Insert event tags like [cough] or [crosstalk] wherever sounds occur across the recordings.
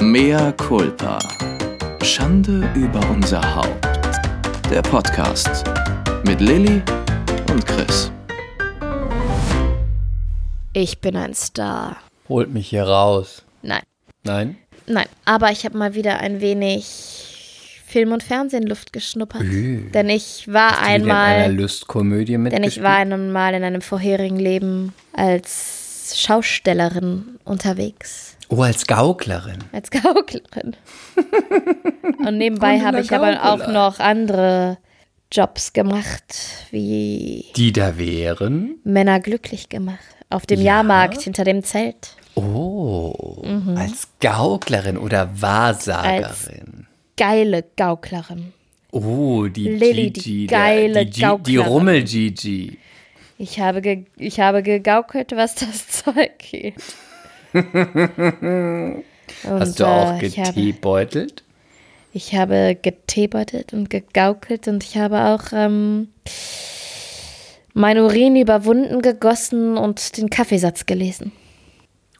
Mea culpa. Schande über unser Haupt. Der Podcast mit Lilly und Chris. Ich bin ein Star. Holt mich hier raus. Nein, Nein? nein. Aber ich habe mal wieder ein wenig Film und Fernsehen Luft geschnuppert. Ü. Denn ich war Hast du wieder in einer einmal, Lustkomödie denn mitgespielt? ich war einmal in einem vorherigen Leben als Schaustellerin unterwegs. Oh, als Gauklerin. Als Gauklerin. [laughs] Und nebenbei habe ich aber auch noch andere Jobs gemacht, wie Die da wären? Männer glücklich gemacht. Auf dem Ja? Jahrmarkt hinter dem Zelt. Oh, Mhm. als Gauklerin oder Wahrsagerin. Geile Gauklerin. oh, die Lilly, die Gigi. geile der, die, Gi- die Gauklerin. Rummel-Gigi. Ich habe, ge ich habe gegaukelt, was das [laughs] Zeug. Und, Hast du auch äh, ich habe, geteebeutelt? ich habe geteebeutelt und gegaukelt und ich habe auch ähm, mein Urin überwunden, gegossen und den Kaffeesatz gelesen.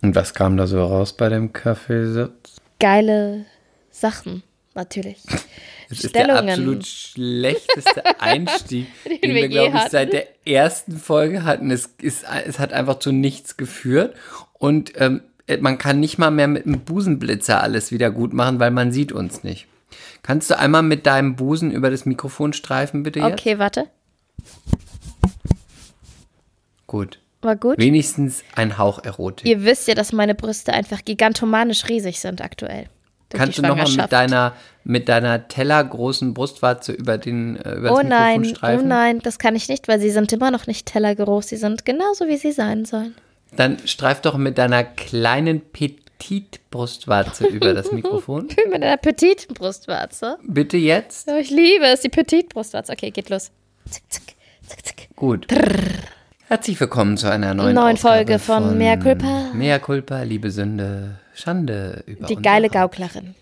Und was kam da so raus bei dem Kaffeesatz? Geile Sachen, natürlich. [laughs] Das ist der absolut schlechteste [laughs] Einstieg, den, wir wir, glaube ich, seit der ersten Folge hatten. Es, ist, es hat einfach zu nichts geführt. Und ähm, man kann nicht mal mehr mit einem Busenblitzer alles wieder gut machen, weil man sieht uns nicht. Kannst du einmal mit deinem Busen über das Mikrofon streifen, bitte jetzt? Okay, warte. Gut. War gut. Wenigstens ein Hauch Erotik. Ihr wisst ja, dass meine Brüste einfach gigantomanisch riesig sind aktuell. Kannst du nochmal mit deiner, mit deiner tellergroßen Brustwarze über, den, äh, über Oh nein, oh streifen? nein, das kann ich nicht, weil sie sind immer noch nicht tellergroß. Sie sind genauso, wie sie sein sollen. Dann streif doch mit deiner kleinen Petit-Brustwarze [laughs] über das Mikrofon. [laughs] Mit einer petiten Brustwarze. Bitte jetzt. Oh, ich liebe es, die petite Brustwarze. Okay, geht los. Zack, zack, zack, zack. Gut. Herzlich willkommen zu einer neuen, Neuen Folge von Mea Culpa. Mea Culpa, liebe Sünde, Schande über Die geile. Gauklerin.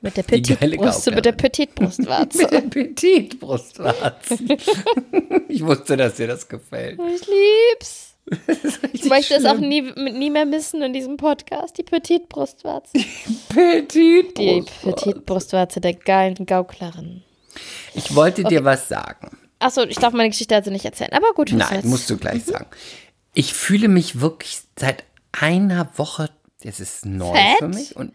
Mit der Die petite geile Brust, mit der petite Brustwarze. [laughs] Mit der Petit-Brustwarze. [laughs] ich wusste, dass dir das gefällt. ich lieb's. Ich möchte es auch schlimm. nie, nie mehr missen in diesem Podcast. Die petite Brustwarze. Die Petit-Brustwarze. der geilen Gauklerin. Ich wollte dir was sagen. Achso, ich darf meine Geschichte also nicht erzählen. Aber gut, Nein, musst du gleich sagen. Ich fühle mich wirklich seit einer Woche, das ist neu Fett? für mich. Und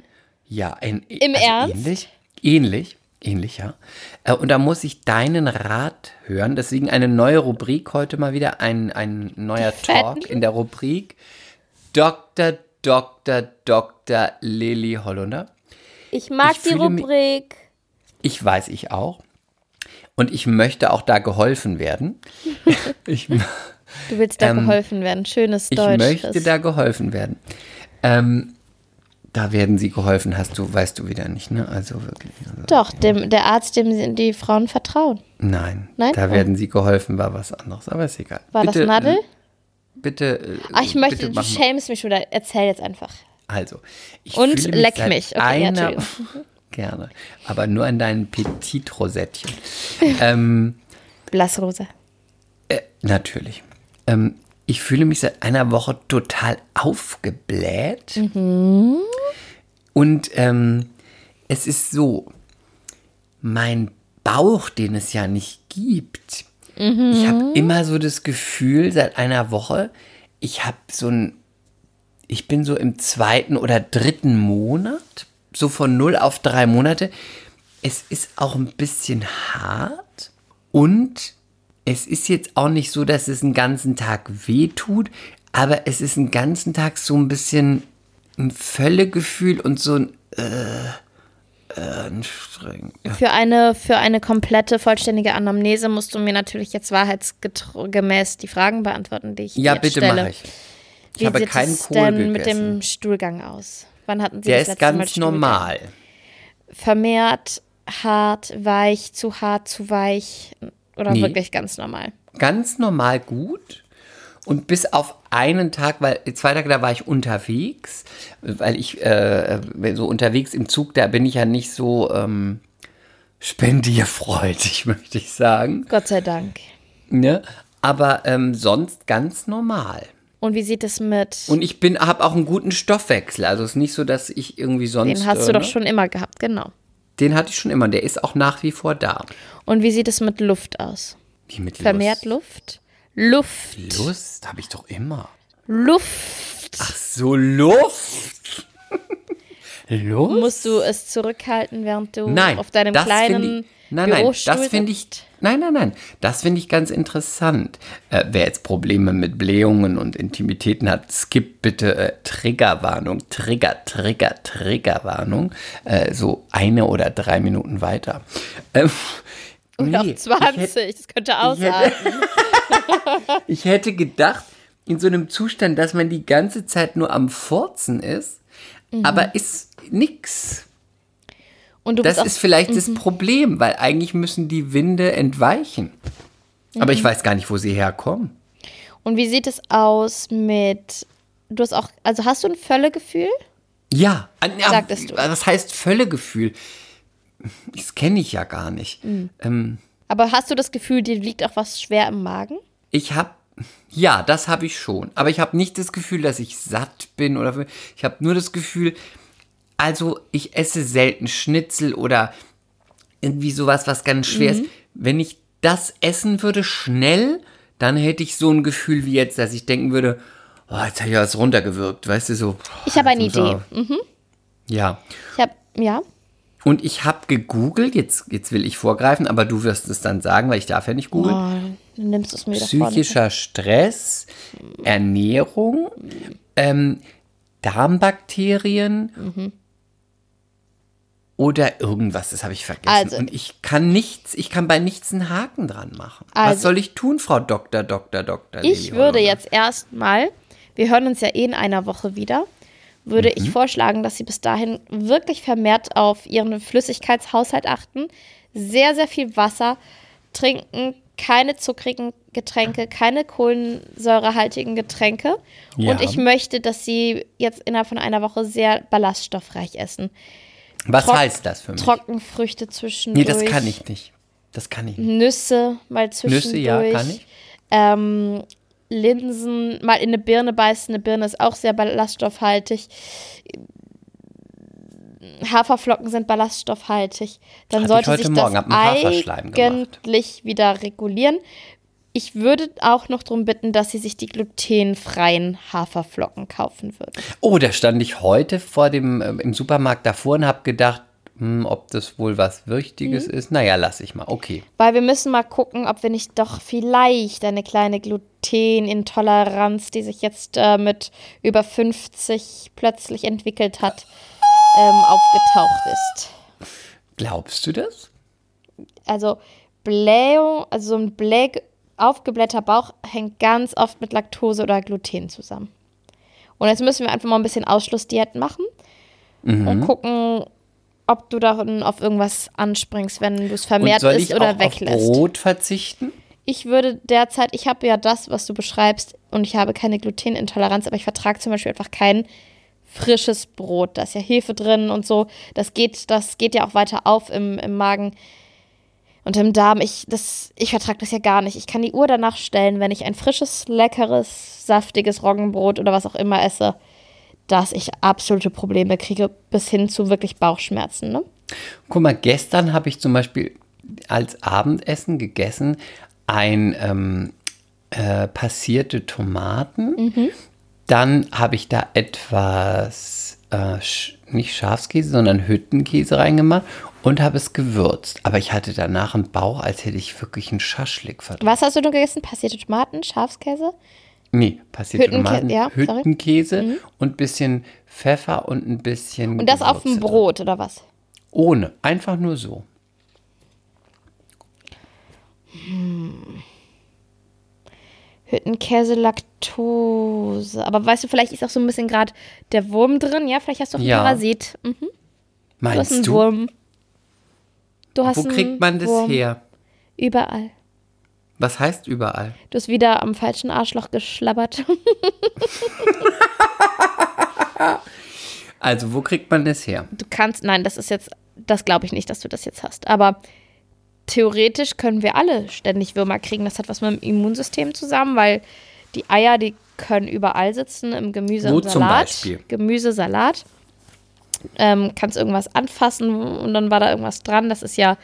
ja, ein, Im also Ernst? Ähnlich, ähnlich, ähnlich, ja. Äh, Und da muss ich deinen Rat hören. Deswegen eine neue Rubrik heute mal wieder, ein, ein neuer Talk Fetten? in der Rubrik. Dr. Dr. Dr. Lilly Hollunder. Ich mag Ich die fühle mich- Rubrik. Ich weiß, ich auch. Und ich möchte auch da geholfen werden. [laughs] ich, Du willst da geholfen werden. Schönes Ähm, Ich Deutsch. möchte da geholfen werden. Ähm, da werden sie geholfen, hast du, weißt du wieder nicht, ne? Also wirklich. Also, Doch, dem, der Arzt, dem die Frauen vertrauen. nein, Nein? da Oh. werden sie geholfen, war was anderes, aber ist egal. War bitte, das Nadel? Bitte. äh, Ach, ich möchte, bitte du schämst mich schon. wieder. Erzähl jetzt einfach. Also, ich Und fühle leck seit mich. Okay, ja, einer, Entschuldigung. [laughs] Gerne. Aber nur an deinen Petit-Rosettchen. [laughs] ähm, Blassrosa. Äh, natürlich. Ähm, ich fühle mich seit einer Woche total aufgebläht. Und ähm, es ist so, mein Bauch, den es ja nicht gibt, ich habe immer so das Gefühl seit einer Woche, ich habe so ein, ich bin so im zweiten oder dritten Monat, so von null auf drei Monate. Es ist auch ein bisschen hart und es ist jetzt auch nicht so, dass es einen ganzen Tag wehtut, aber es ist einen ganzen Tag so ein bisschen ein Völlegefühl und so ein äh, äh, anstrengend. Für eine, für eine komplette, vollständige Anamnese musst du mir natürlich jetzt wahrheitsgemäß die Fragen beantworten, die ich Ja, jetzt bitte stelle. mache ich. Ich Wie habe sieht keinen es Kohl denn mit gegessen. dem Stuhlgang aus? Wann hatten Sie Der das ist Mal ganz Stuhlgang? normal. Vermehrt, hart, weich, zu hart, zu weich oder Nee. wirklich ganz normal? Ganz normal gut. Und bis auf einen Tag, weil zwei Tage da war ich unterwegs, weil ich äh, so unterwegs im Zug, da bin ich ja nicht so ähm, spendierfreudig, [laughs] möchte ich sagen. Gott sei Dank. Ne? Aber ähm, sonst ganz normal. Und wie sieht es mit. Und ich bin, habe auch einen guten Stoffwechsel. Also es ist nicht so, dass ich irgendwie sonst. Den hast äh, du doch ne? schon immer gehabt, genau. Den hatte ich schon immer. Der ist auch nach wie vor da. Und wie sieht es mit Luft aus? Wie mit Vermehrt Luft? Luft. Lust. Lust habe ich doch immer. Luft. Ach so, Luft. Luft? Musst du es zurückhalten, während du Nein, auf deinem kleinen ich, nein, nein, Bürostuhl das finde ich, nein, nein, nein, das finde ich ganz interessant. Äh, wer jetzt Probleme mit Blähungen und Intimitäten hat, skippt bitte äh, Triggerwarnung, Trigger, Trigger, Triggerwarnung, äh, so eine oder drei Minuten weiter. Ähm, Oder nee, auf 20, ich hätte- das könnte aushalten. [laughs] Ich hätte gedacht, in so einem Zustand, dass man die ganze Zeit nur am Furzen ist, Mhm. aber ist nix. Das ist vielleicht das Problem, weil eigentlich müssen die Winde entweichen. Aber Mhm. ich weiß gar nicht, wo sie herkommen. Und wie sieht es aus mit. Du hast auch. Also hast du ein Völlegefühl? Ja Sagtest du. was heißt Völlegefühl? Das kenne ich ja gar nicht. Mhm. Ähm, Aber hast du das Gefühl, dir liegt auch was schwer im Magen? ich habe, ja, das habe ich schon. Aber ich habe nicht das Gefühl, dass ich satt bin oder ich habe nur das Gefühl, also ich esse selten Schnitzel oder irgendwie sowas, was ganz schwer Mhm. ist. Wenn ich das essen würde schnell, dann hätte ich so ein Gefühl wie jetzt, dass ich denken würde, oh, jetzt habe ich was runtergewirkt, weißt du so. Ich habe eine muss Idee. er- Ja. Ich habe. Ja. Und ich habe gegoogelt, jetzt, jetzt will ich vorgreifen, aber du wirst es dann sagen, weil ich darf ja nicht googeln. Oh, dann nimmst du es mir. Psychischer Stress, Ernährung, ähm, Darmbakterien Mhm. Oder irgendwas, das habe ich vergessen. Also- Und ich kann nichts, ich kann bei nichts einen Haken dran machen. Was Also- soll ich tun, Frau Doktor, Doktor, Doktor? Ich würde jetzt erstmal, wir hören uns ja eh in einer Woche wieder, würde Mhm. ich vorschlagen, dass Sie bis dahin wirklich vermehrt auf Ihren Flüssigkeitshaushalt achten. Sehr, sehr viel Wasser trinken, keine zuckrigen Getränke, keine kohlensäurehaltigen Getränke. Ja. Und ich möchte, dass Sie jetzt innerhalb von einer Woche sehr ballaststoffreich essen. Was Trock- heißt das für mich? Trockenfrüchte nee, zwischendurch. das kann ich nicht. Das kann ich nicht. Nüsse mal zwischendurch. Nüsse, ja, kann ich. Ähm, Linsen, mal in eine Birne beißen. Eine Birne ist auch sehr ballaststoffhaltig. Haferflocken sind ballaststoffhaltig. Dann ich sollte sich Morgen, das hab eigentlich wieder regulieren. Ich würde auch noch darum bitten, dass Sie sich die glutenfreien Haferflocken kaufen würden. Oh, da stand ich heute vor dem, äh, im Supermarkt davor und habe gedacht, hm, ob das wohl was Wichtiges Mhm. ist. Naja, lass ich mal. Okay. Weil wir müssen mal gucken, ob wir nicht doch vielleicht eine kleine Glutenintoleranz, die sich jetzt äh, mit über 50 plötzlich entwickelt hat, ähm, aufgetaucht ist. Glaubst du das? Also Blähung, also so ein Blä aufgeblähter Bauch hängt ganz oft mit Laktose oder Gluten zusammen. Und jetzt müssen wir einfach mal ein bisschen Ausschlussdiät machen Mhm. und gucken, ob du dann auf irgendwas anspringst, wenn du es vermehrt soll isst oder auch auf weglässt. Brot verzichten? Ich würde derzeit, ich habe ja das, was du beschreibst, und ich habe keine Glutenintoleranz, aber ich vertrage zum Beispiel einfach kein frisches Brot. Da ist ja Hefe drin und so. Das geht, das geht ja auch weiter auf im, im Magen und im Darm. Ich, das, ich vertrage das ja gar nicht. Ich kann die Uhr danach stellen, wenn ich ein frisches, leckeres, saftiges Roggenbrot oder was auch immer esse, dass ich absolute Probleme kriege, bis hin zu wirklich Bauchschmerzen. Ne? Guck mal, gestern habe ich zum Beispiel als Abendessen gegessen ein ähm, äh, passierte Tomaten. Mhm. Dann habe ich da etwas, äh, nicht Schafskäse, sondern Hüttenkäse reingemacht und habe es gewürzt. Aber ich hatte danach einen Bauch, als hätte ich wirklich einen Schaschlik verdrückt. Was hast du nur gegessen? Passierte Tomaten, Schafskäse? Nee, passierte Hüttenkä- Tomaten, ja, sorry. Mhm. Hüttenkäse und ein bisschen Pfeffer und ein bisschen Und das auf dem. Brot oder was? Ohne, einfach nur so. Hüttenkäse, Laktose. Aber weißt du, vielleicht ist auch so ein bisschen gerade der Wurm drin. Ja, vielleicht hast du auch einen Ja. Parasit. Mhm. Du hast Meinst einen du? Wurm. Du hast Wo kriegt man das Wurm. her? Überall. Was heißt überall? Du hast wieder am falschen Arschloch geschlabbert. [laughs] Also, wo kriegt man das her? Du kannst, nein, das ist jetzt, das glaube ich nicht, dass du das jetzt hast. Aber theoretisch können wir alle ständig Würmer kriegen. Das hat was mit dem Immunsystem zusammen, weil die Eier, die können überall sitzen, im Gemüse Wo und zum Salat. Beispiel? Gemüse, Salat. Ähm, kannst irgendwas anfassen und dann war da irgendwas dran. Das ist ja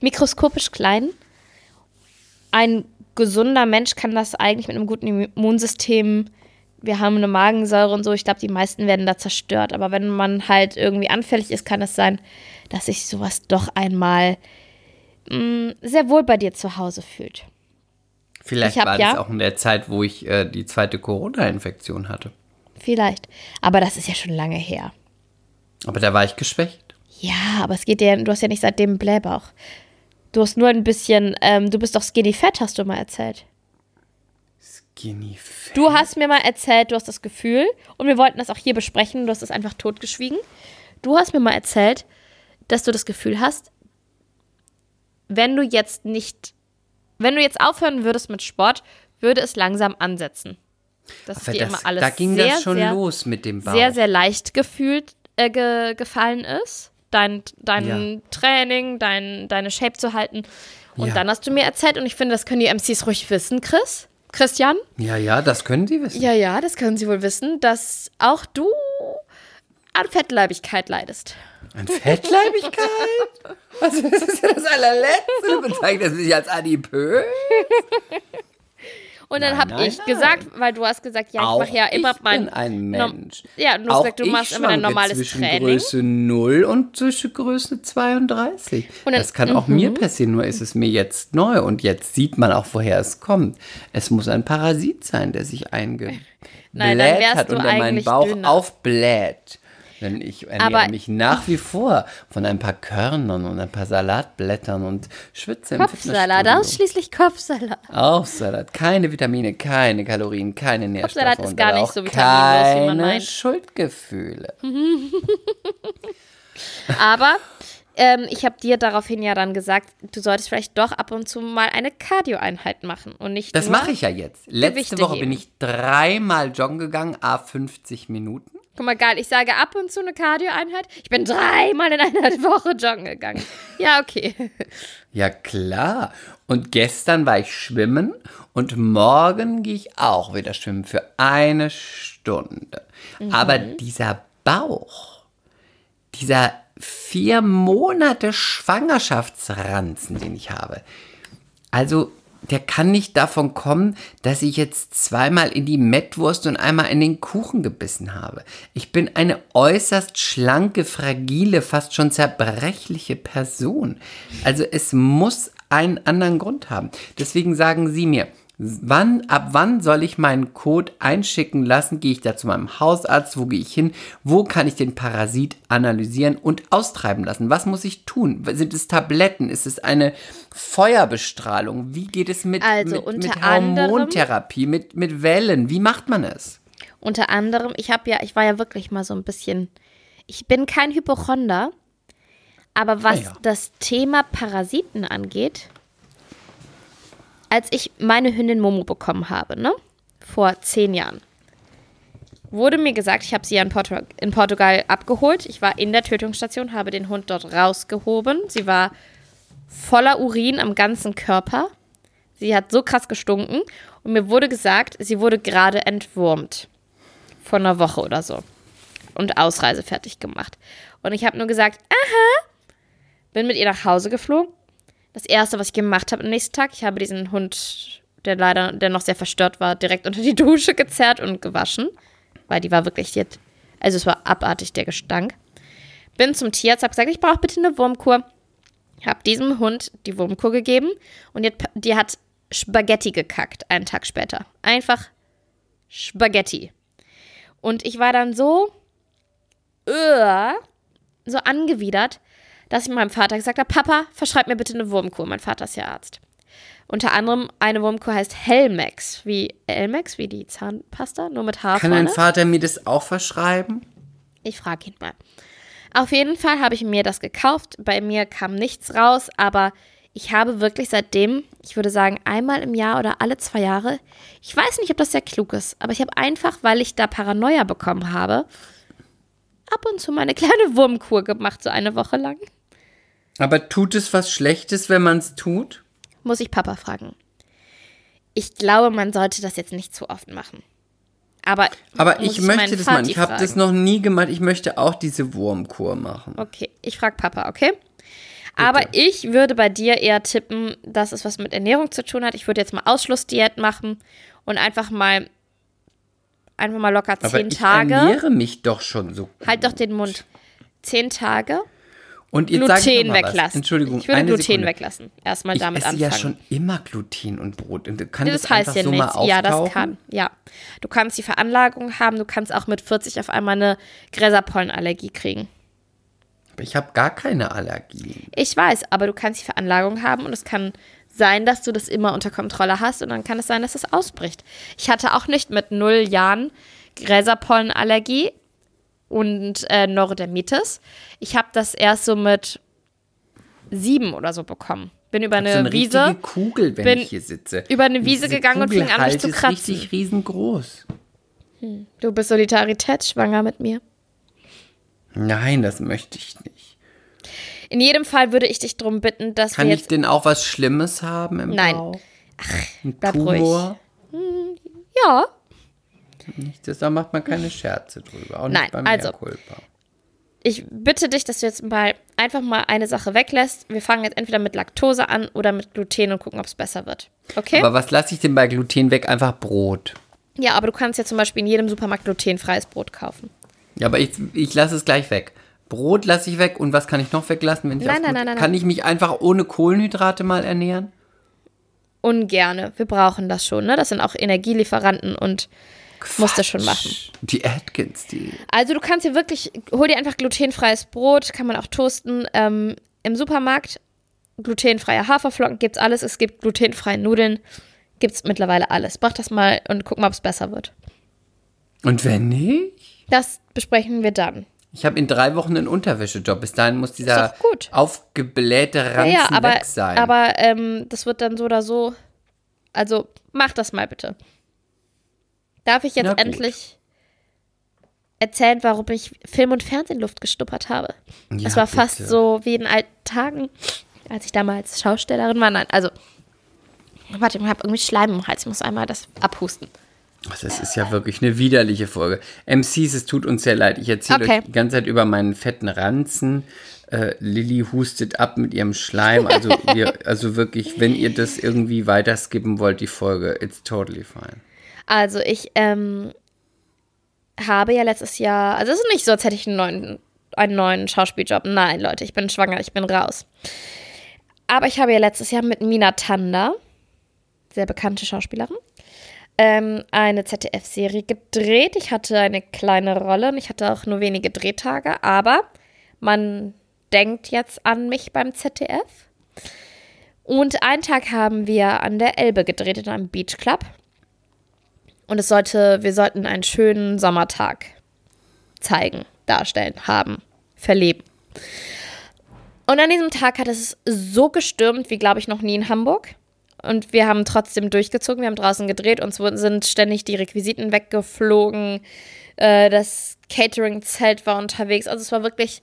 mikroskopisch klein. Ein gesunder Mensch kann das eigentlich mit einem guten Immunsystem. Wir haben eine Magensäure und so. Ich glaube, die meisten werden da zerstört. Aber wenn man halt irgendwie anfällig ist, kann es sein, dass sich sowas doch einmal mh, sehr wohl bei dir zu Hause fühlt. Vielleicht Ich hab war ja- das auch in der Zeit, wo ich äh, die zweite Corona-Infektion hatte. Vielleicht. Aber das ist ja schon lange her. Aber da war ich geschwächt. Ja, aber es geht dir, du hast ja nicht seitdem Blähbauch. Du hast nur ein bisschen, ähm, du bist doch skinny fat, hast du mal erzählt. Skinny fat. Du hast mir mal erzählt, du hast das Gefühl, und wir wollten das auch hier besprechen, du hast es einfach totgeschwiegen. Du hast mir mal erzählt, dass du das Gefühl hast, wenn du jetzt nicht, wenn du jetzt aufhören würdest mit Sport, würde es langsam ansetzen. Dass Aber dir das, immer alles da ging sehr, das schon sehr, los mit dem Bauch. sehr, sehr leicht gefühlt äh, ge gefallen ist. Dein, dein Ja. Training, dein, deine Shape zu halten. Und Ja. dann hast du mir erzählt, und ich finde, das können die MCs ruhig wissen, Chris. Christian? ja, ja, das können Sie wissen. Ja, ja, das können sie wohl wissen, dass auch du an Fettleibigkeit leidest. An Fettleibigkeit? [laughs] Was ist das ja das allerletzte? Du bezeichnest mich als adipös? Und dann habe ich nein. gesagt, weil du hast gesagt, ja, ich mache ja immer ich mein. bin ein Mensch. Ja, du hast gesagt, du machst immer dein normales zwischen Training. Größe 0 und zwischen Größe 32. Und dann- das kann auch Mhm. mir passieren, nur ist es mir jetzt neu und jetzt sieht man auch, woher es kommt. Es muss ein Parasit sein, der sich eingebläht [laughs] Nein, hat und der meinen Bauch dünner. aufbläht. Denn ich ernähre Aber- mich nach wie vor von ein paar Körnern und ein paar Salatblättern und schwitze im Kopfsalat, ausschließlich Kopfsalat. Auch Salat. Keine Vitamine, keine Kalorien, keine Nährstoffe. Kopfsalat ist gar nicht so vitaminlos, wie man keine meint. Schuldgefühle. [laughs] Aber ähm, ich habe dir daraufhin ja dann gesagt, du solltest vielleicht doch ab und zu mal eine Cardio-Einheit machen und nicht Das mache ich ja jetzt. Letzte Gewichte Woche heben. bin ich dreimal joggen gegangen, a 50 Minuten. Guck mal, geil, ich sage ab und zu eine Cardio-Einheit. Ich bin dreimal in einer [laughs] Woche joggen gegangen. Ja, okay. [laughs] Ja, klar. Und gestern war ich schwimmen und morgen gehe ich auch wieder schwimmen für eine Stunde. Aber dieser Bauch, dieser vier Monate Schwangerschaftsranzen, den ich habe, also der kann nicht davon kommen, dass ich jetzt zweimal in die Mettwurst und einmal in den Kuchen gebissen habe. Ich bin eine äußerst schlanke, fragile, fast schon zerbrechliche Person. Also es muss einen anderen Grund haben. Deswegen sagen Sie mir, wann, ab wann soll ich meinen Code einschicken lassen? Gehe ich da zu meinem Hausarzt? Wo gehe ich hin? Wo kann ich den Parasit analysieren und austreiben lassen? Was muss ich tun? Sind es Tabletten? Ist es eine Feuerbestrahlung? Wie geht es mit, Also mit, unter mit Hormontherapie, mit, mit Wellen? Wie macht man es? Unter anderem, ich habe ja, ich war ja wirklich mal so ein bisschen, ich bin kein Hypochonder, aber was Ah ja. das Thema Parasiten angeht, als ich meine Hündin Momo bekommen habe, ne, vor zehn Jahren, wurde mir gesagt, ich habe sie ja in, Portu in Portugal abgeholt. Ich war in der Tötungsstation, habe den Hund dort rausgehoben. Sie war voller Urin am ganzen Körper. Sie hat so krass gestunken und mir wurde gesagt, sie wurde gerade entwurmt. Vor einer Woche oder so. Und Ausreise fertig gemacht. Und ich habe nur gesagt, aha, bin mit ihr nach Hause geflogen. Das erste, was ich gemacht habe am nächsten Tag, ich habe diesen Hund, der leider, der noch sehr verstört war, direkt unter die [laughs] Dusche gezerrt und gewaschen. Weil die war wirklich jetzt, also es war abartig, der Gestank. Bin zum Tierarzt, habe gesagt, ich brauche bitte eine Wurmkur. Habe diesem Hund die Wurmkur gegeben und die hat, die hat Spaghetti gekackt, einen Tag später. Einfach Spaghetti. Und ich war dann so, äh, so angewidert, dass ich meinem Vater gesagt habe, Papa, verschreib mir bitte eine Wurmkur. Mein Vater ist ja Arzt. Unter anderem eine Wurmkur heißt Helmex, wie Elmex, wie die Zahnpasta, nur mit Haar Kann dein Vater mir das auch verschreiben? Ich frage ihn mal. Auf jeden Fall habe ich mir das gekauft. Bei mir kam nichts raus, aber ich habe wirklich seitdem, ich würde sagen, einmal im Jahr oder alle zwei Jahre, ich weiß nicht, ob das sehr klug ist, aber ich habe einfach, weil ich da Paranoia bekommen habe, ab und zu meine kleine Wurmkur gemacht, so eine Woche lang. Aber tut es was Schlechtes, wenn man es tut? Muss ich Papa fragen. Ich glaube, man sollte das jetzt nicht zu oft machen. Aber, Aber ich meinen möchte das machen. Ich habe das noch nie gemacht. Ich möchte auch diese Wurmkur machen. Okay, ich frage Papa, okay? Aber ich würde bei dir eher tippen, dass es was mit Ernährung zu tun hat. Ich würde jetzt mal Ausschlussdiät machen und einfach mal einfach mal locker Aber zehn ich Tage. ernähre mich doch schon so. Halt doch den Mund. Zehn Tage Und jetzt ich Gluten mal was. weglassen. Entschuldigung, Ich würde Gluten Sekunde. weglassen. Erstmal Ich damit esse anfangen. ja schon immer Gluten und Brot. Kann das, das heißt ja so nichts. Ja, das kann. Ja. Du kannst die Veranlagung haben, du kannst auch mit 40 auf einmal eine Gräserpollenallergie kriegen. Aber Ich habe gar keine Allergien. Ich weiß, aber du kannst die Veranlagung haben und es kann sein, dass du das immer unter Kontrolle hast und dann kann es sein, dass es ausbricht. Ich hatte auch nicht mit null Jahren Gräserpollenallergie und äh, Neurodermitis. Ich habe das erst so mit sieben oder so bekommen. Bin über eine, so eine Wiese, Kugel, wenn bin ich hier sitze. über eine Wiese Diese gegangen und Kugel fing an, mich halt zu ist kratzen. richtig riesengroß. Du bist solidaritätsschwanger mit mir. Nein, das möchte ich nicht. In jedem Fall würde ich dich darum bitten, dass Kann wir ich jetzt. denn auch was Schlimmes haben im Nein. Bauch? Ein bleib ruhig. Tumor? Ja, Nicht, das, da macht man keine Scherze drüber. Auch Nein, nicht beim also- Mea culpa. ich bitte dich, dass du jetzt mal einfach mal eine Sache weglässt. Wir fangen jetzt entweder mit Laktose an oder mit Gluten und gucken, ob es besser wird. Okay? Aber was lasse ich denn bei Gluten weg? Einfach Brot. ja, aber du kannst ja zum Beispiel in jedem Supermarkt glutenfreies Brot kaufen. Ja, aber ich, ich lasse es gleich weg. Brot lasse ich weg und was kann ich noch weglassen, wenn ich Nein, nein, nein, nein, Kann ich mich einfach ohne Kohlenhydrate mal ernähren? Ungerne. Wir brauchen das schon, ne? Das sind auch Energielieferanten und musst du schon machen. Die Atkins, die. Also du kannst dir wirklich, hol dir einfach glutenfreies Brot, kann man auch toasten. Ähm, Im Supermarkt glutenfreie Haferflocken gibt's alles. Es gibt glutenfreie Nudeln, gibt's mittlerweile alles. Mach das mal und guck mal, ob es besser wird. Und wenn nicht? Das besprechen wir dann. Ich habe in drei Wochen einen Unterwäschejob. Bis dahin muss dieser aufgeblähte Ja, Ranzen ja, aber, weg sein. aber ähm, das wird dann so oder so. Also mach das mal bitte. Darf ich jetzt Na gut. endlich erzählen, warum ich Film und Fernsehen Luft gestuppert habe? Ja, Es war fast bitte. so wie in alten Tagen, als ich damals Schaustellerin war. Nein, also warte, ich habe irgendwie Schleim im Hals. Ich muss einmal das abhusten. Das ist ja wirklich eine widerliche Folge. MCs, es tut uns sehr leid. Ich erzähle Okay. euch die ganze Zeit über meinen fetten Ranzen. Äh, Lilly hustet ab mit ihrem Schleim. Also, [laughs] wir, also wirklich, wenn ihr das irgendwie weiter skippen wollt, die Folge, it's totally fine. Also ich ähm, habe ja letztes Jahr, also es ist nicht so, als hätte ich einen neuen, einen neuen Schauspieljob. Nein, Leute, ich bin schwanger, ich bin raus. Aber ich habe ja letztes Jahr mit Mina Tanda, sehr bekannte Schauspielerin, ähm, eine ZDF-Serie gedreht. Ich hatte eine kleine Rolle und ich hatte auch nur wenige Drehtage, aber man denkt jetzt an mich beim ZDF. Und einen Tag haben wir an der Elbe gedreht in einem Beachclub. Und es sollte, wir sollten einen schönen Sommertag zeigen, darstellen, haben, verleben. Und an diesem Tag hat es so gestürmt, wie glaube ich noch nie in Hamburg. Und wir haben trotzdem durchgezogen, wir haben draußen gedreht, uns sind ständig die Requisiten weggeflogen, äh, das Catering-Zelt war unterwegs. Also es war wirklich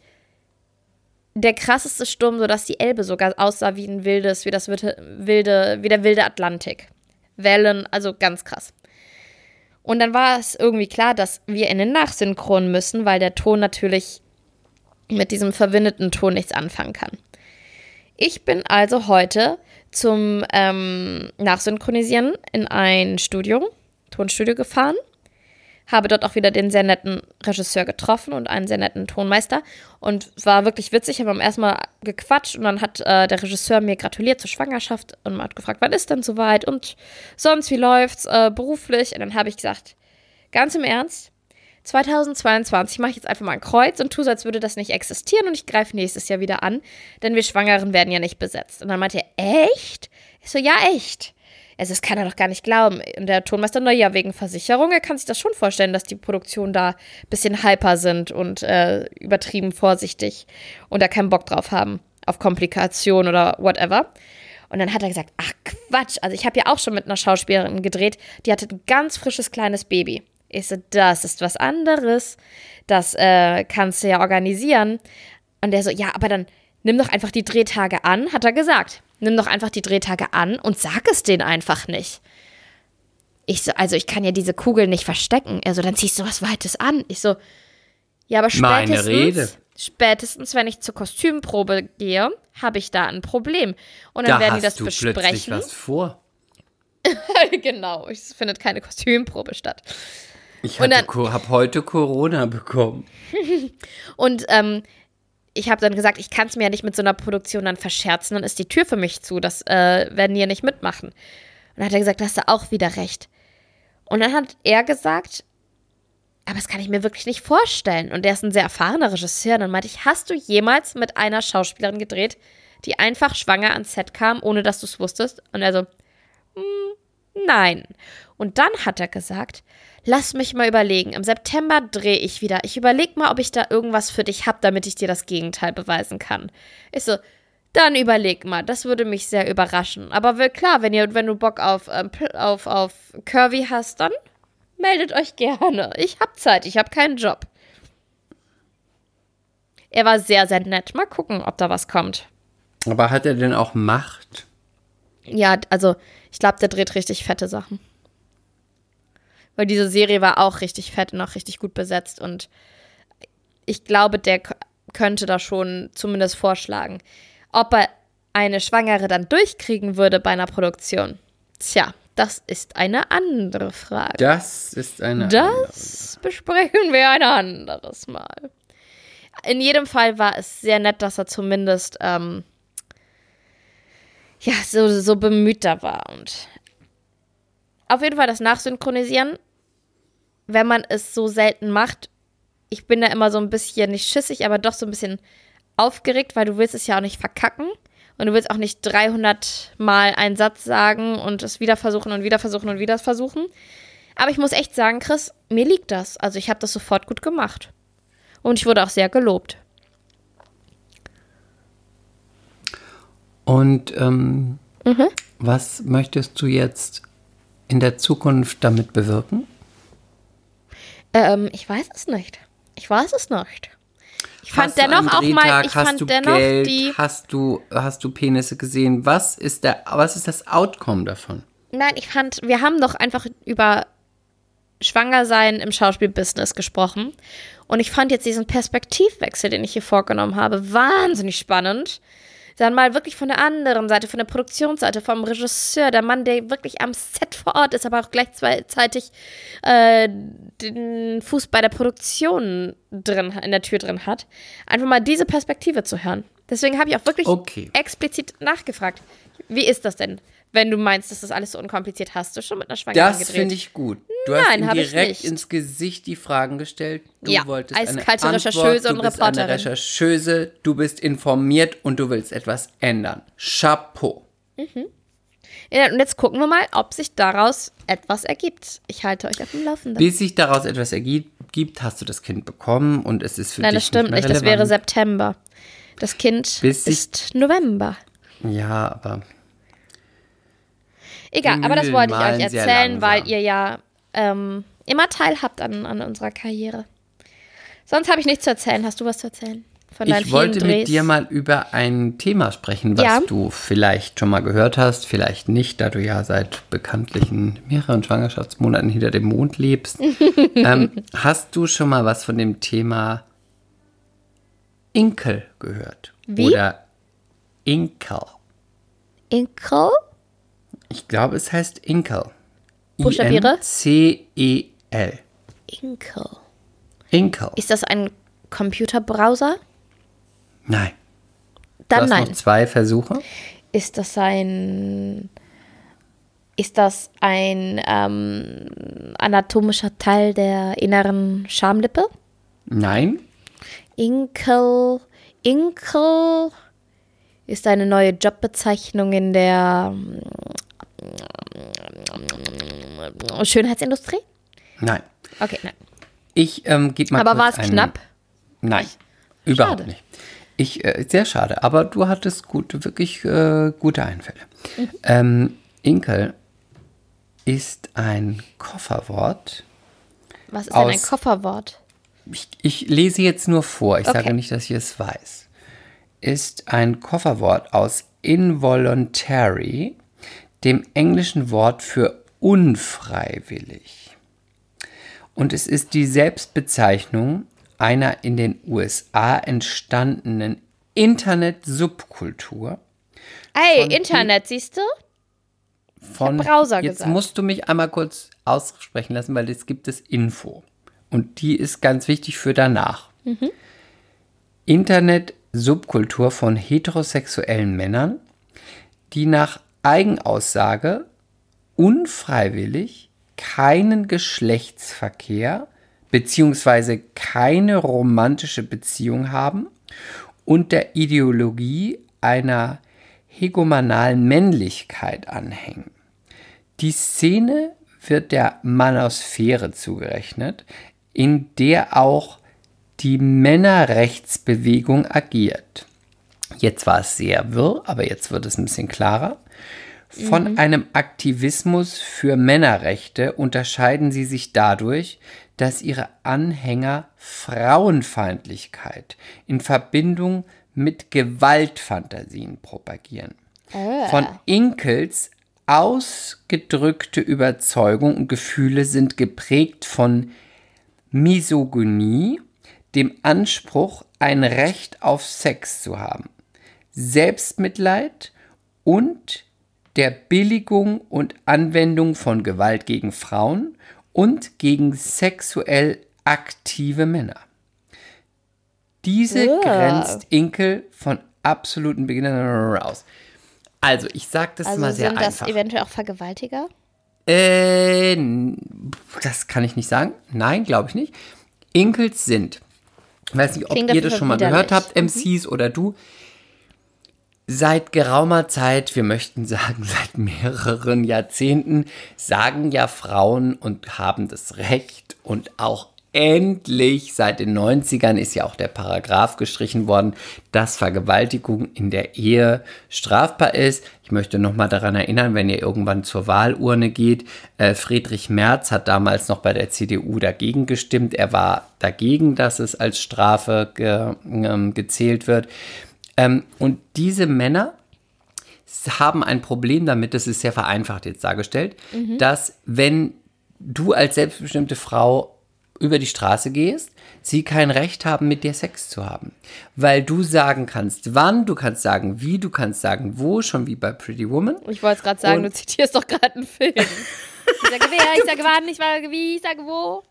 der krasseste Sturm, sodass die Elbe sogar aussah wie ein wildes, wie das wilde wie der wilde Atlantik. Wellen, also ganz krass. Und dann war es irgendwie klar, dass wir in den Nachsynchron müssen, weil der Ton natürlich mit diesem verwindeten Ton nichts anfangen kann. Ich bin also heute zum ähm, Nachsynchronisieren in ein Studio, Tonstudio gefahren, habe dort auch wieder den sehr netten Regisseur getroffen und einen sehr netten Tonmeister und war wirklich witzig. Haben erstmal gequatscht und dann hat äh, der Regisseur mir gratuliert zur Schwangerschaft und hat gefragt, wann ist denn soweit und sonst, wie läuft's äh, beruflich? Und dann habe ich gesagt, ganz im Ernst, 2022 mache ich jetzt einfach mal ein Kreuz und tue so, als würde das nicht existieren und ich greife nächstes Jahr wieder an, denn wir Schwangeren werden ja nicht besetzt. Und dann meinte er, echt? Ich so, ja, echt. Also, das kann er doch gar nicht glauben. Und der Tonmeister, na ja, wegen Versicherung, er kann sich das schon vorstellen, dass die Produktionen da ein bisschen hyper sind und äh, übertrieben vorsichtig und da keinen Bock drauf haben auf Komplikationen oder whatever. Und dann hat er gesagt, ach Quatsch, also ich habe ja auch schon mit einer Schauspielerin gedreht, die hatte ein ganz frisches kleines Baby. Ich so, das ist was anderes, das äh, kannst du ja organisieren. Und der so, ja, aber dann nimm doch einfach die Drehtage an, hat er gesagt. Nimm doch einfach die Drehtage an und sag es denen einfach nicht. Ich so, also ich kann ja diese Kugel nicht verstecken. Er so, dann ziehst du was Weites an. Ich so, ja, aber spätestens, spätestens wenn ich zur Kostümprobe gehe, habe ich da ein Problem. Und dann Da werden hast die das du plötzlich besprechen. was vor. [laughs] genau, es findet keine Kostümprobe statt. Ich Und hatte dann- Co- hab heute Corona bekommen. [laughs] Und ähm, ich habe dann gesagt, ich kann es mir ja nicht mit so einer Produktion dann verscherzen, dann ist die Tür für mich zu. Das äh, werden die ja nicht mitmachen. Und dann hat er gesagt, da hast du auch wieder recht. Und dann hat er gesagt, aber das kann ich mir wirklich nicht vorstellen. Und der ist ein sehr erfahrener Regisseur. Und dann meinte ich, hast du jemals mit einer Schauspielerin gedreht, die einfach schwanger ans Set kam, ohne dass du es wusstest? Und er so, "Mm, nein. Und dann hat er gesagt, lass mich mal überlegen. Im September drehe ich wieder. Ich überlege mal, ob ich da irgendwas für dich habe, damit ich dir das Gegenteil beweisen kann. Ich so, dann überleg mal. Das würde mich sehr überraschen. Aber klar, wenn, ihr, wenn du Bock auf, pl- auf, auf Curvy hast, dann meldet euch gerne. Ich hab Zeit, ich habe keinen Job. Er war sehr, sehr nett. Mal gucken, ob da was kommt. Aber hat er denn auch Macht? Ja, also ich glaube, der dreht richtig fette Sachen. Weil diese Serie war auch richtig fett und auch richtig gut besetzt und ich glaube, der könnte da schon zumindest vorschlagen. Ob er eine Schwangere dann durchkriegen würde bei einer Produktion, tja, das ist eine andere Frage. Das ist eine. Das besprechen wir ein anderes Mal. In jedem Fall war es sehr nett, dass er zumindest ähm, ja so, so bemüht da war. Und auf jeden Fall das Nachsynchronisieren, wenn man es so selten macht, ich bin da immer so ein bisschen nicht schissig, aber doch so ein bisschen aufgeregt, weil du willst es ja auch nicht verkacken. Und du willst auch nicht 300 Mal einen Satz sagen und es wieder versuchen und wieder versuchen und wieder versuchen. Aber ich muss echt sagen, Chris, mir liegt das. Also ich habe das sofort gut gemacht. Und ich wurde auch sehr gelobt. Und ähm, Mhm. was möchtest du jetzt in der Zukunft damit bewirken? Ähm, ich weiß es nicht. Ich weiß es nicht. Ich fand Hast du dennoch auch mal, ich hast fand du dennoch Geld? die. Hast du, hast du Penisse gesehen? Was ist, der, was ist das Outcome davon? Nein, ich fand, wir haben doch einfach über Schwangersein im Schauspielbusiness gesprochen. Und ich fand jetzt diesen Perspektivwechsel, den ich hier vorgenommen habe, wahnsinnig spannend. Dann mal wirklich von der anderen Seite, von der Produktionsseite, vom Regisseur, der Mann, der wirklich am Set vor Ort ist, aber auch gleichzeitig äh, den Fuß bei der Produktion drin, in der Tür drin hat. Einfach mal diese Perspektive zu hören. Deswegen habe ich auch wirklich Okay. explizit nachgefragt. Wie ist das denn, wenn du meinst, dass das alles so unkompliziert hast? Du schon mit einer Schwangeren Das finde ich gut. Du Nein, hast ihm direkt ins Gesicht die Fragen gestellt. Du Ja, wolltest als eine kalte Antwort, Rechercheuse und du bist Reporterin. Eine Rechercheuse, du bist informiert und du willst etwas ändern. Chapeau. Ja, und jetzt gucken wir mal, ob sich daraus etwas ergibt. Ich halte euch auf dem Laufenden. Bis sich daraus etwas ergibt, hast du das Kind bekommen und es ist für Nein, dich das stimmt nicht. nicht. Das wäre. September. Das Kind Bis ist November. Ja, aber Egal, aber das wollte ich euch erzählen, weil ihr ja ähm, immer teilhabt an, an unserer Karriere. Sonst habe ich nichts zu erzählen. Hast du was zu erzählen? Von deinen ich wollte Drehs? mit dir mal über ein Thema sprechen, was Ja. du vielleicht schon mal gehört hast, vielleicht nicht, da du ja seit bekanntlichen mehreren Schwangerschaftsmonaten hinter dem Mond lebst. [laughs] ähm, hast du schon mal was von dem Thema Inkel gehört? Wie? Oder Inkel. Inkel? Ich glaube, es heißt Inkel. Buchstabiere. I-N-C-E-L. Inkel. Inkel. Ist das ein Computerbrowser? Nein. Du Dann hast nein. noch zwei Versuche. Ist das ein. Ist das ein ähm, anatomischer Teil der inneren Schamlippe? Nein. Inkel. Inkel ist eine neue Jobbezeichnung in der Schönheitsindustrie? Nein. Okay, nein. Ich ähm, gebe mal Aber war es einen- knapp? Nein, überhaupt Schade. nicht. Ich, äh, sehr schade, aber du hattest gute, wirklich äh, gute Einfälle. Mhm. Ähm, Inkel ist ein Kofferwort. Was ist denn ein Aus- Kofferwort? Ich, ich lese jetzt nur vor, ich Okay. sage nicht, dass ich es weiß. Ist ein Kofferwort aus involuntary, dem englischen Wort für unfreiwillig. Und es ist die Selbstbezeichnung einer in den USA entstandenen Internet-Subkultur. Ey, Internet, siehst du? Von, Browser jetzt gesagt. musst du mich einmal kurz aussprechen lassen, weil jetzt gibt es Info. Und die ist ganz wichtig für danach. Mhm. Internet-Subkultur von heterosexuellen Männern, die nach Eigenaussage unfreiwillig keinen Geschlechtsverkehr beziehungsweise keine romantische Beziehung haben und der Ideologie einer hegemonalen Männlichkeit anhängen. Die Szene wird der Manosphäre zugerechnet, in der auch die Männerrechtsbewegung agiert. Jetzt war es sehr wirr, aber jetzt wird es ein bisschen klarer. Von einem Aktivismus für Männerrechte unterscheiden sie sich dadurch, dass ihre Anhänger Frauenfeindlichkeit in Verbindung mit Gewaltfantasien propagieren. Von Inkels ausgedrückte Überzeugung und Gefühle sind geprägt von Misogynie, dem Anspruch, ein Recht auf Sex zu haben, Selbstmitleid und der Billigung und Anwendung von Gewalt gegen Frauen und gegen sexuell aktive Männer. Diese Ugh. grenzt Inkel von absoluten Beginnern aus. Also, ich sage das Also mal sehr sind das einfach. eventuell auch Vergewaltiger? Äh, das kann ich nicht sagen. Nein, glaube ich nicht. Inkels sind, ich weiß nicht, ob Klingt ihr das schon mal Fall gehört widerlich. habt, MCs oder du. Seit geraumer Zeit, wir möchten sagen [laughs] seit mehreren Jahrzehnten, sagen ja Frauen und haben das Recht und auch endlich seit den 90ern ist ja auch der Paragraph gestrichen worden, dass Vergewaltigung in der Ehe strafbar ist. Ich möchte noch mal daran erinnern, wenn ihr irgendwann zur Wahlurne geht, äh, Friedrich Merz hat damals noch bei der CDU dagegen gestimmt. Er war dagegen, dass es als Strafe ge, ähm, gezählt wird. Ähm, und diese Männer haben ein Problem damit, das ist sehr vereinfacht jetzt dargestellt, dass wenn du als selbstbestimmte Frau über die Straße gehst, sie kein Recht haben, mit dir Sex zu haben. Weil du sagen kannst, wann, du kannst sagen, wie, du kannst sagen, wo, schon wie bei Pretty Woman. Ich wollte es gerade sagen, Und- du zitierst doch gerade einen Film. [laughs] Ich sage wer, ich sage wann, ich sage wie, ich sage wo.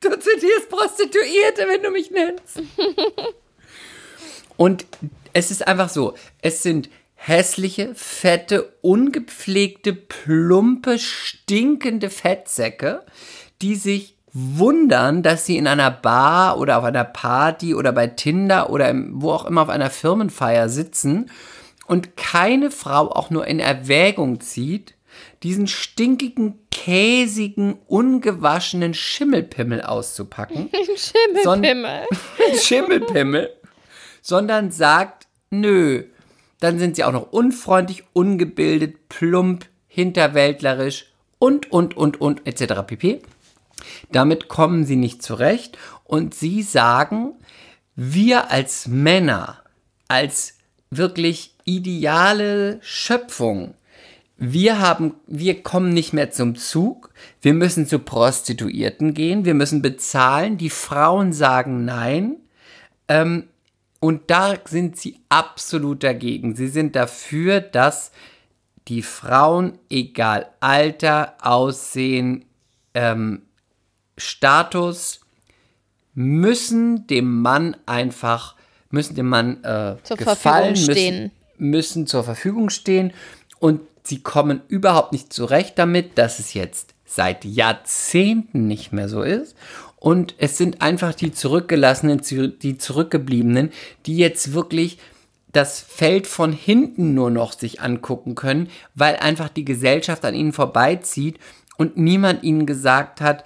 Du zitierst Prostituierte, wenn du mich nennst. [laughs] Und es ist einfach so, es sind hässliche, fette, ungepflegte, plumpe, stinkende Fettsäcke, die sich wundern, dass sie in einer Bar oder auf einer Party oder bei Tinder oder im, wo auch immer auf einer Firmenfeier sitzen und keine Frau auch nur in Erwägung zieht, diesen stinkigen, käsigen, ungewaschenen Schimmelpimmel auszupacken. [laughs] Schimmelpimmel. [laughs] Schimmelpimmel, sondern sagt, nö, dann sind sie auch noch unfreundlich, ungebildet, plump, hinterwäldlerisch und, und, und, und, etc. pp. Damit kommen sie nicht zurecht und sie sagen, wir als Männer, als wirklich ideale Schöpfung, wir haben, wir kommen nicht mehr zum Zug. Wir müssen zu Prostituierten gehen. Wir müssen bezahlen. Die Frauen sagen nein. Ähm, und da sind sie absolut dagegen. Sie sind dafür, dass die Frauen, egal Alter, Aussehen, ähm, Status, müssen dem Mann einfach, müssen dem Mann äh, Zur gefallen, Verfügung müssen, stehen. müssen zur Verfügung stehen und sie kommen überhaupt nicht zurecht damit, dass es jetzt seit Jahrzehnten nicht mehr so ist. Und es sind einfach die Zurückgelassenen, zu- die Zurückgebliebenen, die jetzt wirklich das Feld von hinten nur noch sich angucken können, weil einfach die Gesellschaft an ihnen vorbeizieht und niemand ihnen gesagt hat,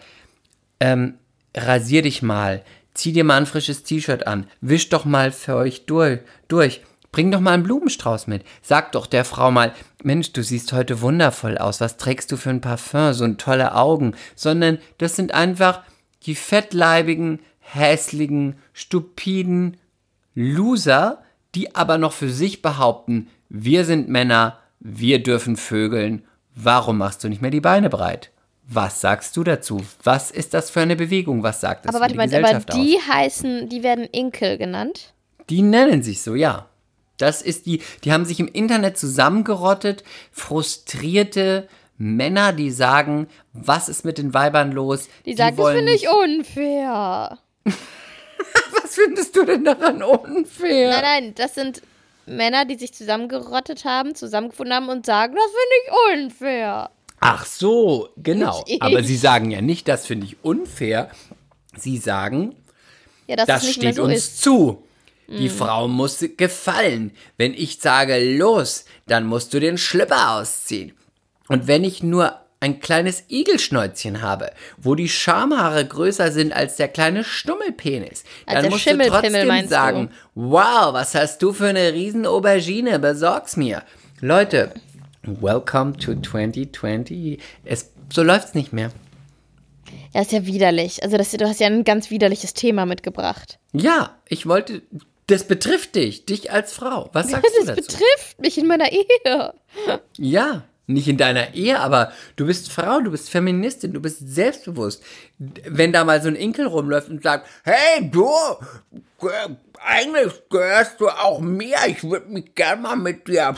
ähm, rasier dich mal, zieh dir mal ein frisches T-Shirt an, wisch doch mal für euch durch, durch, bring doch mal einen Blumenstrauß mit, sag doch der Frau mal, Mensch, du siehst heute wundervoll aus, was trägst du für ein Parfum, so ein tolle Augen, sondern das sind einfach die fettleibigen, hässlichen, stupiden Loser, die aber noch für sich behaupten, wir sind Männer, wir dürfen vögeln Warum machst du nicht mehr die Beine breit? Was sagst du dazu? Was ist das für eine Bewegung? Was sagt das Aber warte für mal, die aber Gesellschaft die aus? heißen, die werden Inkel genannt. Die nennen sich so, ja. Das ist die, die haben sich im Internet zusammengerottet, frustrierte Männer, die sagen, was ist mit den Weibern los? Die sagen, das finde ich unfair. [laughs] Was findest du denn daran unfair? Nein, nein, das sind Männer, die sich zusammengerottet haben, zusammengefunden haben und sagen, das finde ich unfair. Ach so, genau. [laughs] Aber sie sagen ja nicht, das finde ich unfair. Sie sagen, Ja, das steht so uns ist. Mhm. zu. Die Frau muss gefallen. Wenn ich sage, los, dann musst du den Schlüpper ausziehen. Und wenn ich nur ein kleines Igelschnäuzchen habe, wo die Schamhaare größer sind als der kleine Stummelpenis, Als dann musst du trotzdem meinst du? sagen, wow, was hast du für eine riesen Aubergine, besorg's mir. Leute, welcome to 2020. Es, so läuft's nicht mehr. Ja, ist ja widerlich. Also das, du hast ja ein ganz widerliches Thema mitgebracht. Ja, ich wollte, das betrifft dich, dich als Frau. Was sagst [laughs] du Das dazu? betrifft mich in meiner Ehe. Ja, nicht in deiner Ehe, aber du bist Frau, du bist Feministin, du bist selbstbewusst. Wenn da mal so ein Inkel rumläuft und sagt, hey du, ge- eigentlich gehörst du auch mir, ich würde mich gern mal mit dir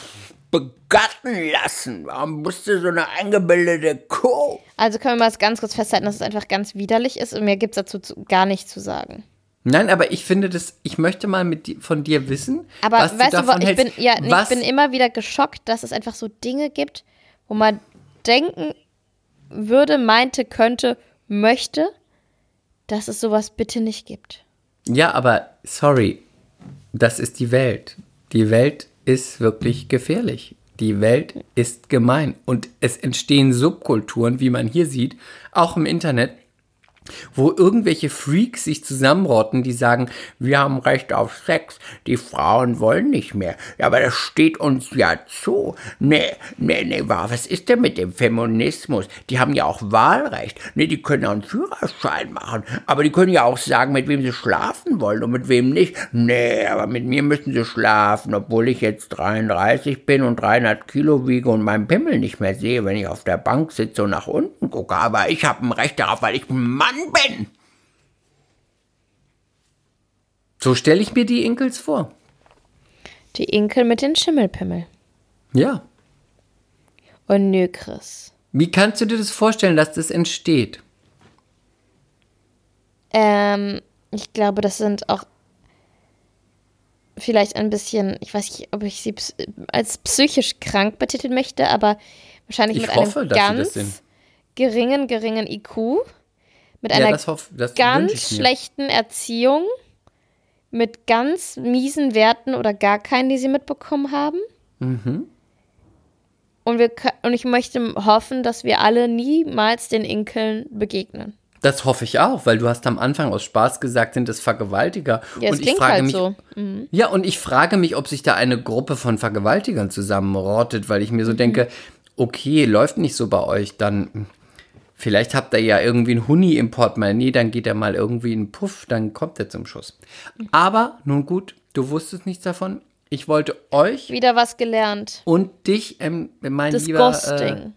begatten lassen. Warum bist du so eine eingebildete Kuh? Also können wir mal ganz kurz festhalten, dass es einfach ganz widerlich ist und mir gibt es dazu zu, gar nichts zu sagen. Nein, aber ich finde das, ich möchte mal mit von dir wissen, Aber was weißt du du, davon ich bin, hältst. ja, was, ich bin immer wieder geschockt, dass es einfach so Dinge gibt, wo man denken würde, meinte, könnte, möchte, dass es sowas bitte nicht gibt. Ja, aber sorry, das ist die Welt. Die Welt ist wirklich gefährlich. Die Welt ist gemein. Und es entstehen Subkulturen, wie man hier sieht, auch im Internet, wo irgendwelche Freaks sich zusammenrotten, die sagen, wir haben Recht auf Sex, die Frauen wollen nicht mehr. Ja, aber das steht uns ja zu. Nee, nee, nee, wa- was ist denn mit dem Feminismus? Die haben ja auch Wahlrecht. Nee, die können auch einen Führerschein machen. Aber die können ja auch sagen, mit wem sie schlafen wollen und mit wem nicht. Nee, aber mit mir müssen sie schlafen, obwohl ich jetzt 33 bin und 300 Kilo wiege und meinen Pimmel nicht mehr sehe, wenn ich auf der Bank sitze und nach unten gucke. Aber ich habe ein Recht darauf, weil ich Mann bin. So stelle ich mir die Inkels vor. Die Inkel mit den Schimmelpimmel. Ja. Und nö, Chris. Wie kannst du dir das vorstellen, dass das entsteht? Ähm, ich glaube, das sind auch vielleicht ein bisschen, ich weiß nicht, ob ich sie als psychisch krank betiteln möchte, aber wahrscheinlich Ich mit hoffe, einem ganz geringen, geringen IQ, mit Ja, einer das hoff- das ganz schlechten Erziehung, mit ganz miesen Werten oder gar keinen, die sie mitbekommen haben. Mhm. Und, wir, und ich möchte hoffen, dass wir alle niemals den Inkeln begegnen. Das hoffe ich auch, weil du hast am Anfang aus Spaß gesagt, sind es Vergewaltiger. Ja, es und ich klingt frage halt mich, so. Ja, und ich frage mich, ob sich da eine Gruppe von Vergewaltigern zusammenrottet, weil ich mir Mhm. so denke, okay, läuft nicht so bei euch, dann hm, vielleicht habt ihr ja irgendwie einen Huni im Portemonnaie, dann geht er mal irgendwie in einen Puff, dann kommt er zum Schuss. Aber nun gut, du wusstest nichts davon. Ich wollte euch Wieder was gelernt. und dich, ähm, mein lieber, äh, Disgusting.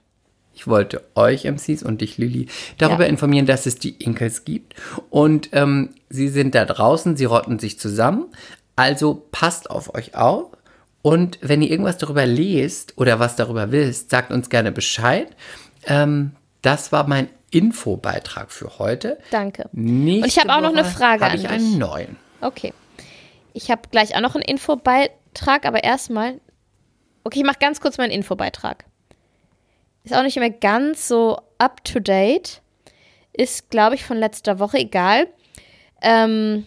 ich wollte euch MCs und dich Lilly darüber Ja. informieren, dass es die Inkels gibt und ähm, sie sind da draußen, sie rotten sich zusammen. Also passt auf euch auf und wenn ihr irgendwas darüber lest oder was darüber wisst, sagt uns gerne Bescheid. Ähm, das war mein Infobeitrag für heute. Danke. Nächste Und ich habe auch noch eine Frage Habe an ich dich. einen neuen. Okay. Ich habe gleich auch noch einen Infobeitrag, aber erstmal. Okay, ich mache ganz kurz meinen Infobeitrag. Ist auch nicht mehr ganz so up to date. Ist, glaube ich, von letzter Woche, egal. Ähm,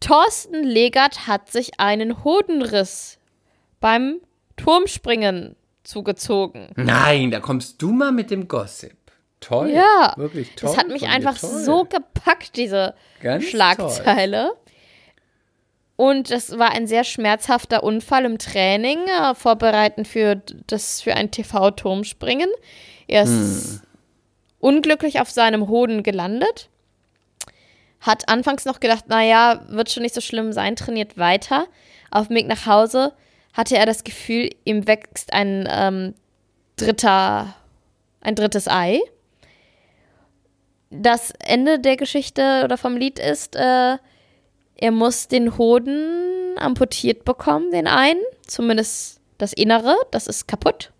Thorsten Legert hat sich einen Hodenriss beim Turmspringen zugezogen. Nein, da kommst du mal mit dem Gossip. Toll. Ja, Wirklich toll. das hat mich einfach so gepackt, diese Ganz Schlagzeile. Und das war ein sehr schmerzhafter Unfall im Training, äh, vorbereitend für das für ein TV-Turmspringen. Er ist Hm. unglücklich auf seinem Hoden gelandet. Hat anfangs noch gedacht, naja, wird schon nicht so schlimm sein, trainiert weiter. Auf dem Weg nach Hause hatte er das Gefühl, ihm wächst ein ähm, dritter, ein drittes Ei. Das Ende der Geschichte oder vom Lied ist, äh, er muss den Hoden amputiert bekommen, den einen, zumindest das Innere, das ist kaputt,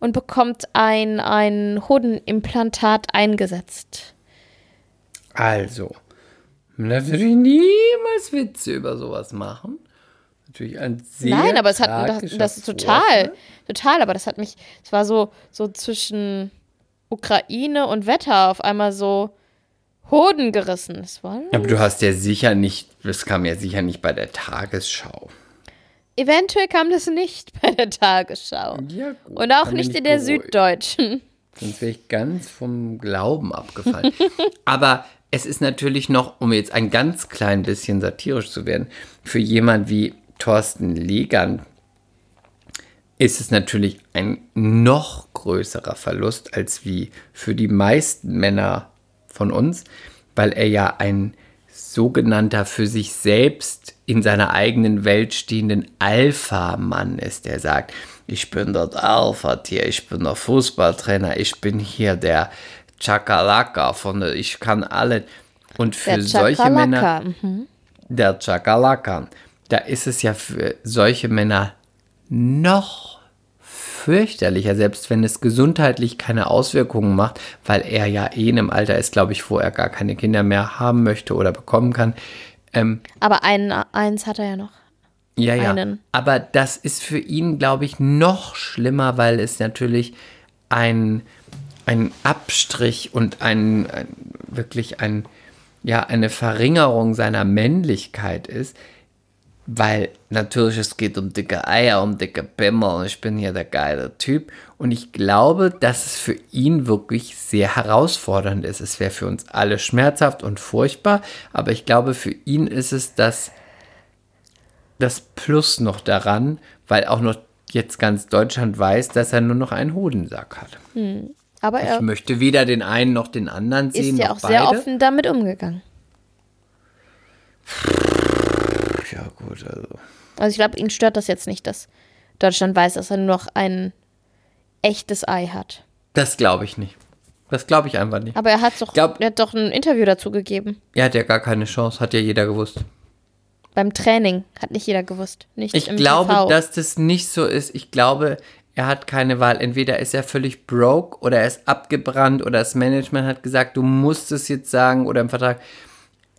und bekommt ein, ein Hodenimplantat eingesetzt. Also, man darf natürlich niemals Witze über sowas machen. Natürlich ein sehr Nein, aber es hat das, das ist total, total, aber das hat mich, es war so, so zwischen Ukraine und Wetter auf einmal so Hoden gerissen. Es war Aber du hast ja sicher nicht, das kam ja sicher nicht bei der Tagesschau. eventuell kam das nicht bei der Tagesschau. Ja, gut. Und auch nicht in der beruhigen. Süddeutschen. Sonst wäre ich ganz vom Glauben abgefallen. [laughs] Aber es ist natürlich noch, um jetzt ein ganz klein bisschen satirisch zu werden, für jemand wie Thorsten Legern ist es natürlich ein noch größerer Verlust als wie für die meisten Männer von uns, weil er ja ein sogenannter für sich selbst in seiner eigenen Welt stehenden Alpha-Mann ist, der sagt, ich bin dort Alpha-Tier, ich bin der Fußballtrainer, ich bin hier der Chakalaka von der, ich kann alle. Und für solche Männer. Mhm. der Chakalaka, da ist es ja für solche Männer noch fürchterlicher, selbst wenn es gesundheitlich keine Auswirkungen macht, weil er ja eh in einem Alter ist, glaube ich, wo er gar keine Kinder mehr haben möchte oder bekommen kann. Ähm, Aber ein, eins hat er ja noch. ja, ja. Einen. Aber das ist für ihn, glaube ich, noch schlimmer, weil es natürlich ein, ein Abstrich und ein, ein wirklich ein, ja, eine Verringerung seiner Männlichkeit ist. Weil natürlich es geht um dicke Eier, um dicke Pimmel und ich bin hier der geile Typ. Und ich glaube, dass es für ihn wirklich sehr herausfordernd ist. Es wäre für uns alle schmerzhaft und furchtbar, aber ich glaube, für ihn ist es das, das Plus noch daran, weil auch noch jetzt ganz Deutschland weiß, dass er nur noch einen Hodensack hat. Aber Ich er möchte weder den einen noch den anderen sehen. ist ja auch sehr beide. offen damit umgegangen. Gut, also. Also ich glaube, ihn stört das jetzt nicht, dass Deutschland weiß, dass er nur noch ein echtes Ei hat. Das glaube ich nicht. Das glaube ich einfach nicht. Aber er hat doch, Glaub- er hat doch ein Interview dazu gegeben. Er hat ja gar keine Chance, hat ja jeder gewusst. Beim Training hat nicht jeder gewusst. Nicht Ich glaube, TV. dass das nicht so ist. Ich glaube, er hat keine Wahl. Entweder ist er völlig broke oder er ist abgebrannt oder das Management hat gesagt, du musst es jetzt sagen oder im Vertrag.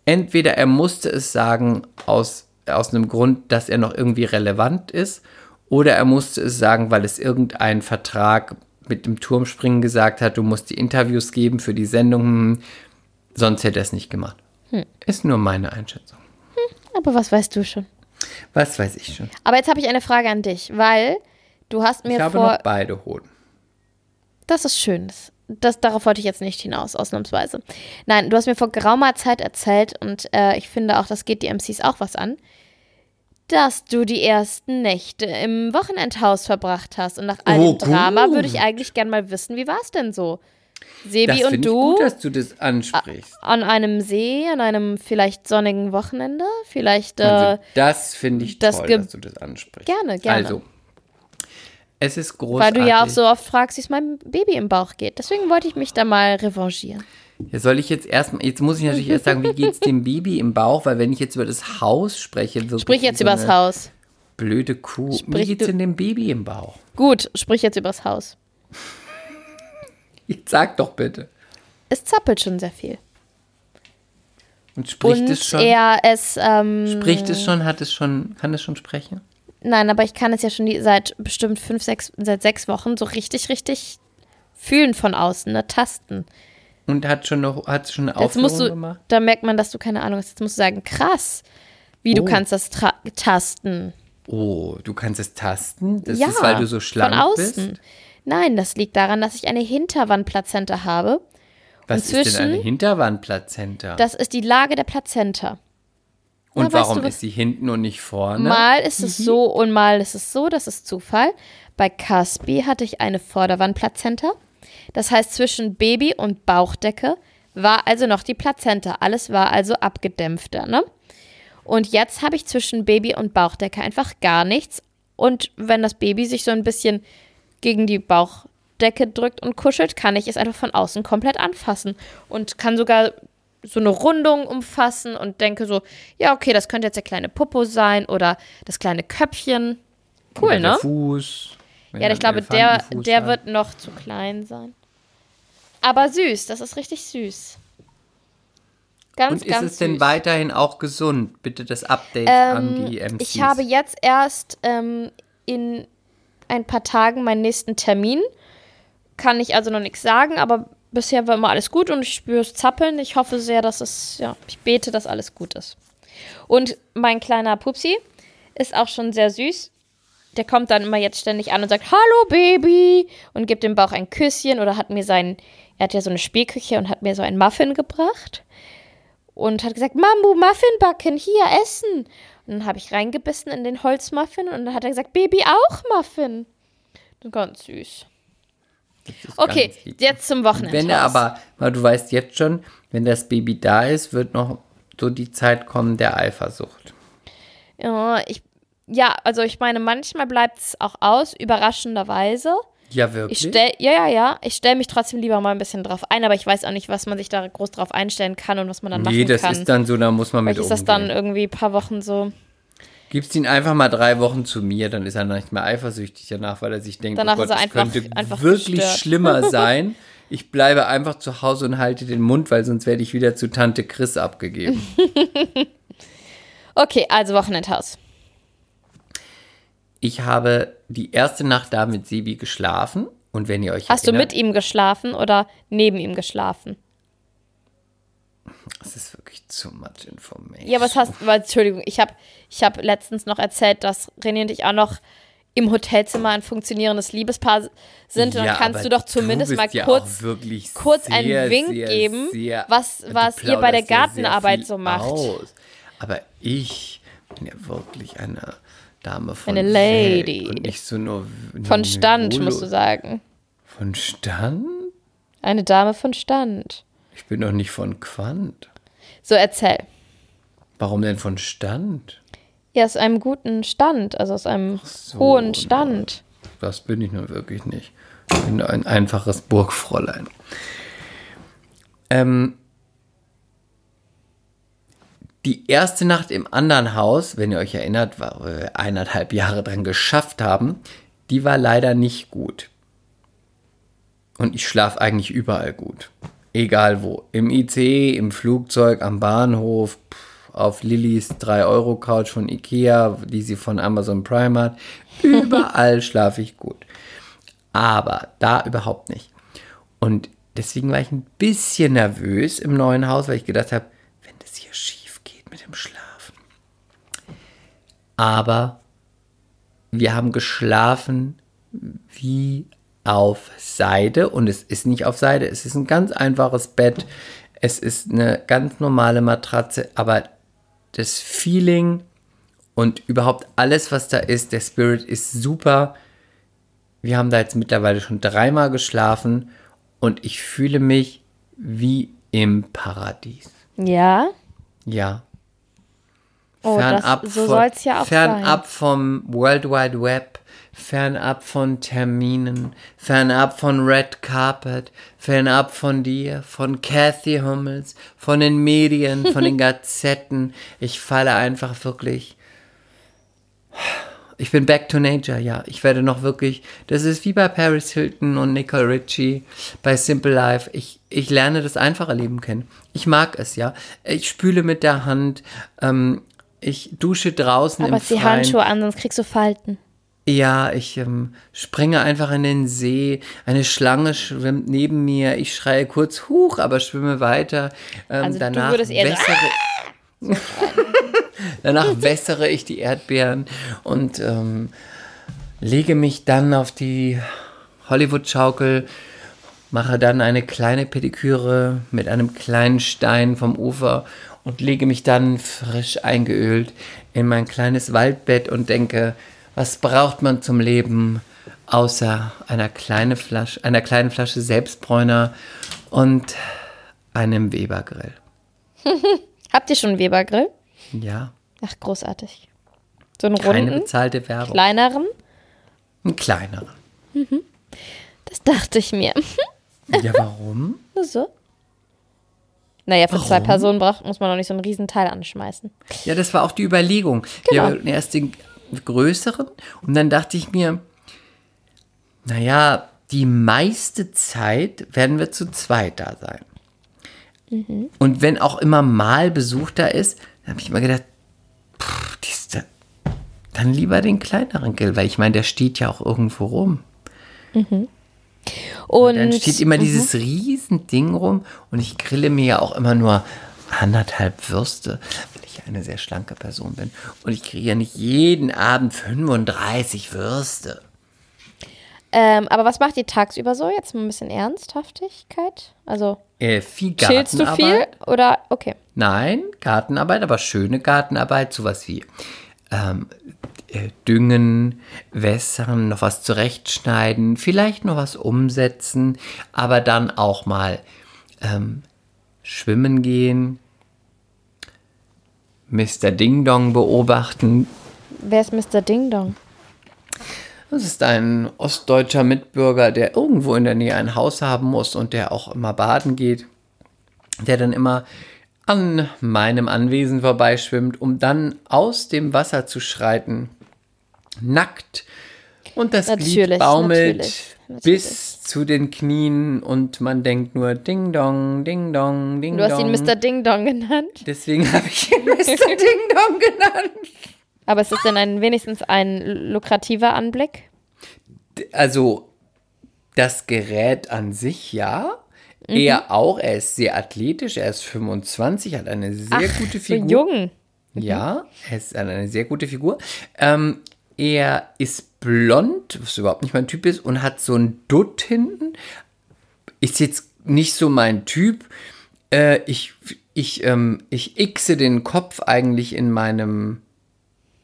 Entweder er musste es sagen aus, aus einem Grund, dass er noch irgendwie relevant ist, oder er musste es sagen, weil es irgendein Vertrag mit dem Turmspringen gesagt hat, du musst die Interviews geben für die Sendung. Hm, Sonst hätte er es nicht gemacht. Hm. Ist nur meine Einschätzung. Aber was weißt du schon? Was weiß ich schon. Aber jetzt habe ich eine Frage an dich, weil du hast mir Ich habe vor. noch beide Hoden. Das ist schön. Das, das, darauf wollte ich jetzt nicht hinaus, ausnahmsweise. Nein, du hast mir vor geraumer Zeit erzählt, und äh, ich finde auch, das geht die MCs auch was an, dass du die ersten Nächte im Wochenendhaus verbracht hast. Und nach all Oh, dem Drama gut. würde ich eigentlich gern mal wissen, wie war es denn so? Sebi Das und finde ich du gut, dass du das ansprichst. an einem See, an einem vielleicht sonnigen Wochenende? Vielleicht, äh, Also, das finde ich das toll, dass du das ansprichst. Gerne, gerne. Also, es ist weil großartig. du ja auch so oft fragst, wie es meinem Baby im Bauch geht. Deswegen wollte ich mich da mal revanchieren. Ja, soll ich jetzt erstmal, jetzt muss ich natürlich erst sagen, wie geht's dem Baby im Bauch, weil wenn ich jetzt über das Haus spreche, Sprich jetzt wie so übers Haus. Blöde Kuh. Wie Sprich geht's du- denn dem Baby im Bauch? Gut, sprich jetzt übers Haus. [laughs] Jetzt sag doch bitte. Es zappelt schon sehr viel. Und spricht und es schon? er es, ähm, Spricht es schon? Hat es schon? Kann es schon sprechen? nein, aber ich kann es ja schon die, seit bestimmt fünf, sechs, seit sechs Wochen so richtig, richtig fühlen von außen, ne, tasten. Und hat schon noch, hat schon eine Jetzt Aufführung musst du, gemacht? da merkt man, dass du keine Ahnung hast. Jetzt musst du sagen, krass, wie du Oh. kannst das tasten. Oh, du kannst es tasten? Das ja, ist, weil du so schlank von außen. bist? Nein, das liegt daran, dass ich eine Hinterwandplazenta habe. Was ist denn eine Hinterwandplazenta? Das ist die Lage der Plazenta. und Na, weißt warum du was- ist sie hinten und nicht vorne? Mal ist es so und mal ist es so, das ist Zufall. Bei Caspi hatte ich eine Vorderwandplazenta. Das heißt, zwischen Baby und Bauchdecke war also noch die Plazenta. Alles war also abgedämpfter, ne? Und jetzt habe ich zwischen Baby und Bauchdecke einfach gar nichts. Und wenn das Baby sich so ein bisschen gegen die Bauch, Decke drückt und kuschelt, kann ich es einfach von außen komplett anfassen und kann sogar so eine Rundung umfassen und denke so, ja, okay, das könnte jetzt der kleine Popo sein oder das kleine Köpfchen. Cool, Oder ne? Der Fuß. Ja, ich glaube, der, der hat. wird noch zu klein sein. Aber süß, das ist richtig süß. Ganz, Und ist es denn süß. weiterhin auch gesund? Bitte das Update an Ähm, die MCs. ich habe jetzt erst ähm, in ein paar Tagen meinen nächsten Termin. Kann ich also noch nichts sagen, aber bisher war immer alles gut und ich spüre es zappeln. Ich hoffe sehr, dass es, ja, ich bete, dass alles gut ist. Und mein kleiner Pupsi ist auch schon sehr süß. Der kommt dann immer jetzt ständig an und sagt, Hallo Baby und gibt dem Bauch ein Küsschen oder hat mir sein, er hat ja so eine Spielküche und hat mir so ein Muffin gebracht und hat gesagt, Mambu, Muffin backen, hier essen. Und dann habe ich reingebissen in den Holzmuffin und dann hat er gesagt, Baby auch Muffin. Ganz süß. Okay, ganz jetzt zum Wochenende. Wenn er aber, weil du weißt jetzt schon, wenn das Baby da ist, wird noch so die Zeit kommen der Eifersucht. Ja, ich, ja, also ich meine, manchmal bleibt es auch aus, überraschenderweise. Ja, Ich wirklich? stell, ja, ja, ja. Ich stelle mich trotzdem lieber mal ein bisschen drauf ein, aber ich weiß auch nicht, was man sich da groß drauf einstellen kann und was man dann nee, machen das kann. ist dann so, da muss man mit Vielleicht ist das dann umgehen. irgendwie ein paar Wochen so. Gibst ihn einfach mal drei Wochen zu mir, dann ist er nicht mehr eifersüchtig danach, weil er sich denkt, Danach oh Gott, ist er einfach- könnte einfach wirklich gestört. schlimmer [laughs] sein. Ich bleibe einfach zu Hause und halte den Mund, weil sonst werde ich wieder zu Tante Chris abgegeben. [laughs] Okay, also Wochenendhaus. Ich habe die erste Nacht da mit Sebi geschlafen und wenn ihr euch Hast du erinnert, mit ihm geschlafen oder neben ihm geschlafen? das ist wirklich too much information. Ja, was hast weil, Entschuldigung, ich habe ich hab letztens noch erzählt, dass René und ich auch noch im Hotelzimmer ein funktionierendes Liebespaar sind. Und Ja, dann kannst du doch zumindest bist mal ja kurz, wirklich kurz sehr, einen Wink sehr, geben, sehr- was- du was ihr bei der ja Gartenarbeit so macht. Aus. Aber ich bin ja wirklich eine Dame von Eine Lady. Welt und nicht so nur von Stand, Volo. musst du sagen. Von Stand? Eine Dame von Stand. Ich bin doch nicht von Quant. So, erzähl. Warum denn von Stand? Ja, aus einem guten Stand, also aus einem so, hohen Stand. Das bin ich nun wirklich nicht. Ich bin ein einfaches Burgfräulein. Ähm, die erste Nacht im anderen Haus, wenn ihr euch erinnert, war wir eineinhalb Jahre dran geschafft haben, die war leider nicht gut. Und ich schlafe eigentlich überall gut. Egal wo. Im ICE, im Flugzeug, am Bahnhof, auf Lillys 3-Euro-Couch von Ikea, die sie von Amazon Prime hat. Überall [laughs] schlafe ich gut. Aber da überhaupt nicht. Und deswegen war ich ein bisschen nervös im neuen Haus, weil ich gedacht habe, wenn das hier schief geht mit dem Schlafen. Aber wir haben geschlafen wie auf Seide und es ist nicht auf Seide, es ist ein ganz einfaches Bett, es ist eine ganz normale Matratze, aber das Feeling und überhaupt alles, was da ist, der Spirit ist super. Wir haben da jetzt mittlerweile schon dreimal geschlafen und ich fühle mich wie im Paradies. Ja. Ja. Oh, fernab das, so soll es ja auch Fernab vom World Wide Web, fernab von Terminen, fernab von Red Carpet, fernab von dir, von Kathy Hummels, von den Medien, von den [laughs] Gazetten. Ich falle einfach wirklich. Ich bin back to nature, ja. Ich werde noch wirklich, das ist wie bei Paris Hilton und Nicole Ritchie bei Simple Life. Ich, ich lerne das einfache Leben kennen. Ich mag es, ja. Ich spüle mit der Hand, ähm, ich dusche draußen. Aber im zieh Freien. Handschuhe an, sonst kriegst du Falten. Ja, ich ähm, springe einfach in den See. Eine Schlange schwimmt neben mir. Ich schreie kurz Huch, aber schwimme weiter. Ähm, Also du danach würdest eher so, wässere, [laughs] danach wässere ich die Erdbeeren und ähm, lege mich dann auf die Hollywood-Schaukel, mache dann eine kleine Pediküre mit einem kleinen Stein vom Ufer und lege mich dann frisch eingeölt in mein kleines Waldbett und denke, was braucht man zum Leben außer einer, kleine Flasche, einer kleinen Flasche Selbstbräuner und einem Webergrill. [laughs] Habt ihr schon einen Webergrill? Ja, Ach, großartig. So einen keine runden, bezahlte Werbung. kleineren? Ein kleinerer. Das dachte ich mir. [laughs] Ja, warum? Nur so. Naja, für zwei Warum? Personen braucht, muss man doch nicht so einen Riesenteil anschmeißen. Ja, das war auch die Überlegung. Genau. Wir wollten erst den größeren und dann dachte ich mir, naja, die meiste Zeit werden wir zu zweit da sein. Mhm. Und wenn auch immer mal Besuch da ist, dann habe ich immer gedacht, pff, da, dann lieber den kleineren Grill, weil ich meine, der steht ja auch irgendwo rum. Und Dann steht immer Mhm. dieses riesen Ding rum und ich grille mir ja auch immer nur anderthalb Würste, weil ich ja eine sehr schlanke Person bin. Und ich kriege ja nicht jeden Abend 35 Würste. Ähm, aber was macht ihr tagsüber so? Jetzt mal ein bisschen Ernsthaftigkeit. Also Äh, viel chillst du viel oder okay? Nein, Gartenarbeit, aber schöne Gartenarbeit, sowas wie ähm, äh, Düngen, Wässern, noch was zurechtschneiden, vielleicht noch was umsetzen, aber dann auch mal ähm, schwimmen gehen, Mr. Ding Dong beobachten. Wer ist Mr. Ding Dong? Das ist ein ostdeutscher Mitbürger, der irgendwo in der Nähe ein Haus haben muss und der auch immer baden geht, der dann immer an meinem Anwesen vorbeischwimmt, um dann aus dem Wasser zu schreiten, nackt. Und das Glied Natürlich, baumelt natürlich, natürlich. bis zu den Knien und man denkt nur Ding Dong, Ding Dong, Ding Du hast Dong. ihn Mr. Ding Dong genannt. Deswegen habe ich ihn [laughs] Mr. Ding Dong genannt. Aber ist es denn ein, wenigstens ein lukrativer Anblick? Also das Gerät an sich ja. Mhm. Er auch, er ist sehr athletisch, er ist 25, hat eine sehr gute So Figur. jung. Ja, er ist eine sehr gute Figur. Ähm, er ist blond, was überhaupt nicht mein Typ ist, und hat so ein Dutt hinten. Ist jetzt nicht so mein Typ. Äh, ich, ich, ähm, ich xe den Kopf eigentlich in meinem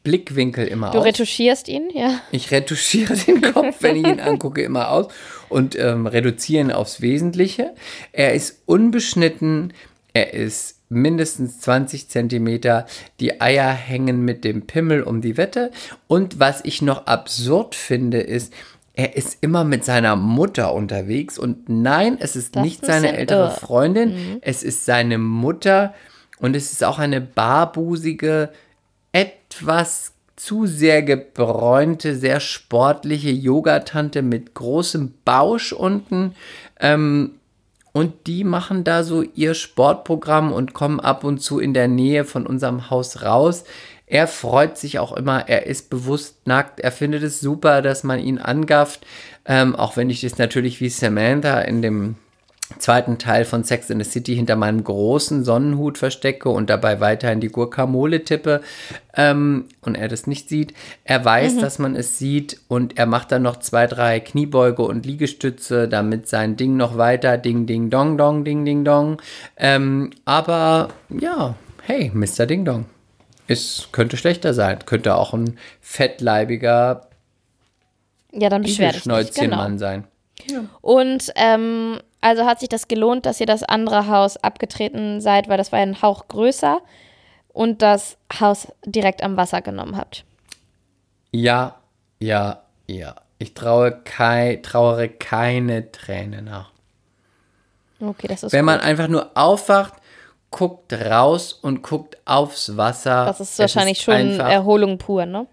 Blickwinkel immer Du aus. retuschierst ihn, ja. Ich retuschiere [laughs] den Kopf, wenn ich ihn angucke, immer aus und ähm, reduziere ihn aufs Wesentliche. Er ist unbeschnitten, er ist mindestens 20 Zentimeter, die Eier hängen mit dem Pimmel um die Wette. Und was ich noch absurd finde, ist, er ist immer mit seiner Mutter unterwegs. Und nein, es ist Das nicht seine ein ältere Irr. Freundin, es ist seine Mutter und es ist auch eine barbusige, etwas zu sehr gebräunte, sehr sportliche Yogatante mit großem Bausch unten. Ähm, und die machen da so ihr Sportprogramm und kommen ab und zu in der Nähe von unserem Haus raus. Er freut sich auch immer, er ist bewusst nackt, er findet es super, dass man ihn angafft, ähm, auch wenn ich das natürlich wie Samantha in dem zweiten Teil von Sex in the City hinter meinem großen Sonnenhut verstecke und dabei weiterhin die Gurkamole tippe ähm, und er das nicht sieht. Er weiß, dass man es sieht und er macht dann noch zwei, drei Kniebeuge und Liegestütze, damit sein Ding noch weiter Ding, Ding, Dong, Dong, Ding, Ding, Dong. Ähm, aber ja, hey, Mr. Ding Dong. Es könnte schlechter sein. Könnte auch ein fettleibiger Ja, dann beschwer dich nicht. Genau. Sein. Und ähm, also hat sich das gelohnt, dass ihr das andere Haus abgetreten seid, weil das war ja ein Hauch größer und das Haus direkt am Wasser genommen habt. Ja, ja, ja. Ich traue kei, trauere keine Träne nach. Okay, das ist Wenn man gut. einfach nur aufwacht, guckt raus und guckt aufs Wasser. Das ist Es wahrscheinlich schon einfach Erholung pur, ne?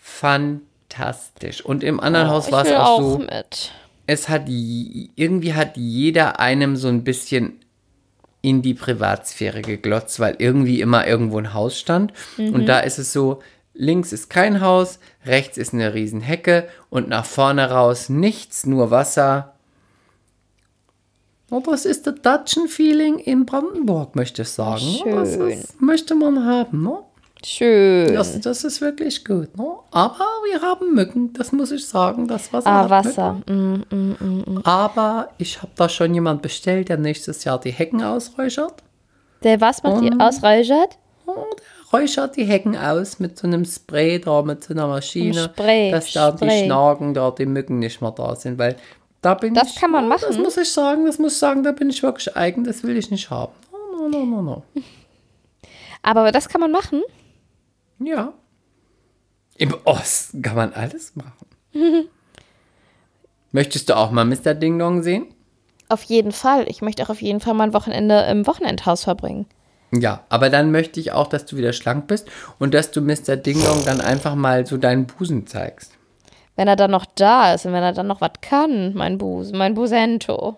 fantastisch. Und im anderen Haus Oh, ich war es auch auch so, mit. Es hat irgendwie hat jeder einem so ein bisschen in die Privatsphäre geglotzt, weil irgendwie immer irgendwo ein Haus stand. Mhm. Und da ist es so, links ist kein Haus, rechts ist eine riesen Hecke und nach vorne raus nichts, nur Wasser. Aber es ist das Datschen-Feeling in Brandenburg, möchte ich sagen. Das Schön. ist, möchte man haben, ne? Schön. Das, das ist wirklich gut. Ne? Aber wir haben Mücken, das muss ich sagen. Das Wasser ah, Wasser. Mücken. Mm, Aber ich habe da schon jemand bestellt, der nächstes Jahr die Hecken ausräuchert. Der was macht Mm. die ausräuchert? Und der räuchert die Hecken aus mit so einem Spray da, mit so einer Maschine. Spray, dass da die Spray. Schnagen, da die Mücken nicht mehr da sind. Weil da bin Das ich. kann man oh, Das machen. muss ich sagen, das muss ich sagen, da bin ich wirklich eigen, das will ich nicht haben. No, no, no, no, no. [laughs] Aber das kann man machen. Ja. Im Osten kann man alles machen. [laughs] Möchtest du auch mal Mr. Ding Dong sehen? Auf jeden Fall. Ich möchte auch auf jeden Fall mal ein Wochenende im Wochenendhaus verbringen. Ja, aber dann möchte ich auch, dass du wieder schlank bist und dass du Mr. Ding Dong dann einfach mal so deinen Busen zeigst. Wenn er dann noch da ist und wenn er dann noch was kann, mein Busen, mein Busento.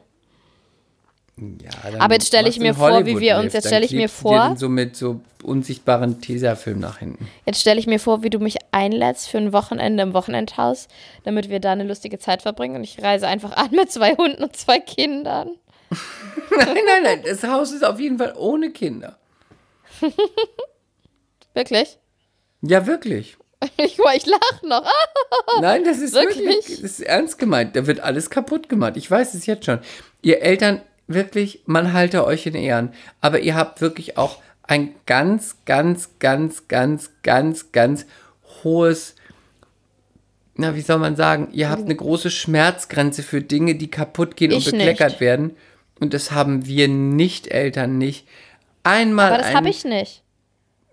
Ja, Aber jetzt stelle ich mir vor, wie wir uns- jetzt stelle ich mir vor- so mit so unsichtbaren Tesafilm nach hinten. Jetzt stelle ich mir vor, wie du mich einlädst für ein Wochenende im Wochenendhaus, damit wir da eine lustige Zeit verbringen. Und ich reise einfach an mit zwei Hunden und zwei Kindern. [laughs] Nein, nein, nein, das Haus ist auf jeden Fall ohne Kinder. [laughs] Wirklich? Ja, wirklich. [laughs] Ich, ich lache noch. Nein, das ist wirklich, Wirklich? das ist ernst gemeint. Da wird alles kaputt gemacht. Ich weiß es jetzt schon. Ihr Eltern, wirklich, man halte euch in Ehren. Aber ihr habt wirklich auch ein ganz, ganz, ganz, ganz, ganz, ganz hohes, na, wie soll man sagen, ihr habt eine große Schmerzgrenze für Dinge, die kaputt gehen und Ich bekleckert nicht. werden. Und das haben wir Nicht-Eltern nicht. Einmal Aber das habe ich nicht.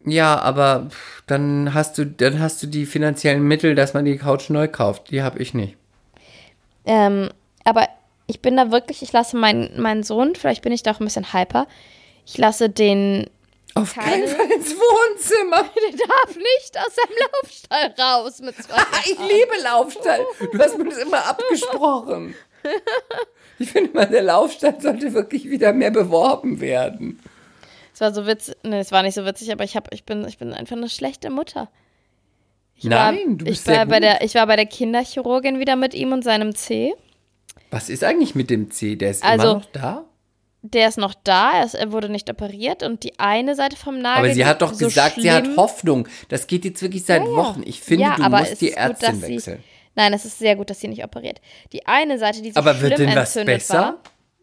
ja, aber dann hast du, dann hast du die finanziellen Mittel, dass man die Couch neu kauft. Die habe ich nicht. Ähm, aber ich bin da wirklich, ich lasse meinen, meinen Sohn, vielleicht bin ich da auch ein bisschen hyper, ich lasse den, Auf Keine- keinen Fall ins Wohnzimmer. [laughs] der darf nicht aus seinem Laufstall raus mit zwei. [laughs] Ich liebe Laufstall. Du hast mir das immer abgesprochen. Ich finde mal, der Laufstall sollte wirklich wieder mehr beworben werden. Es war so witzig, nee, es war nicht so witzig, aber ich, hab, ich, bin, ich bin einfach eine schlechte Mutter. Ich Nein, war, du bist ich war sehr bei gut. der Ich war bei der Kinderchirurgin wieder mit ihm und seinem C. Was ist eigentlich mit dem C? Der ist Also- immer noch da? Der ist noch da, er, ist, er wurde nicht operiert und die eine Seite vom Nagel. Aber sie hat doch so gesagt, sie hat schlimm- Hoffnung. Das geht jetzt wirklich seit Ja. Wochen. Ich finde, Ja, du aber musst die ist gut, Ärztin dass sie- wechseln. Nein, es ist sehr gut, dass sie nicht operiert. Die eine Seite, die so Aber schlimm wird denn was entzündet besser? war.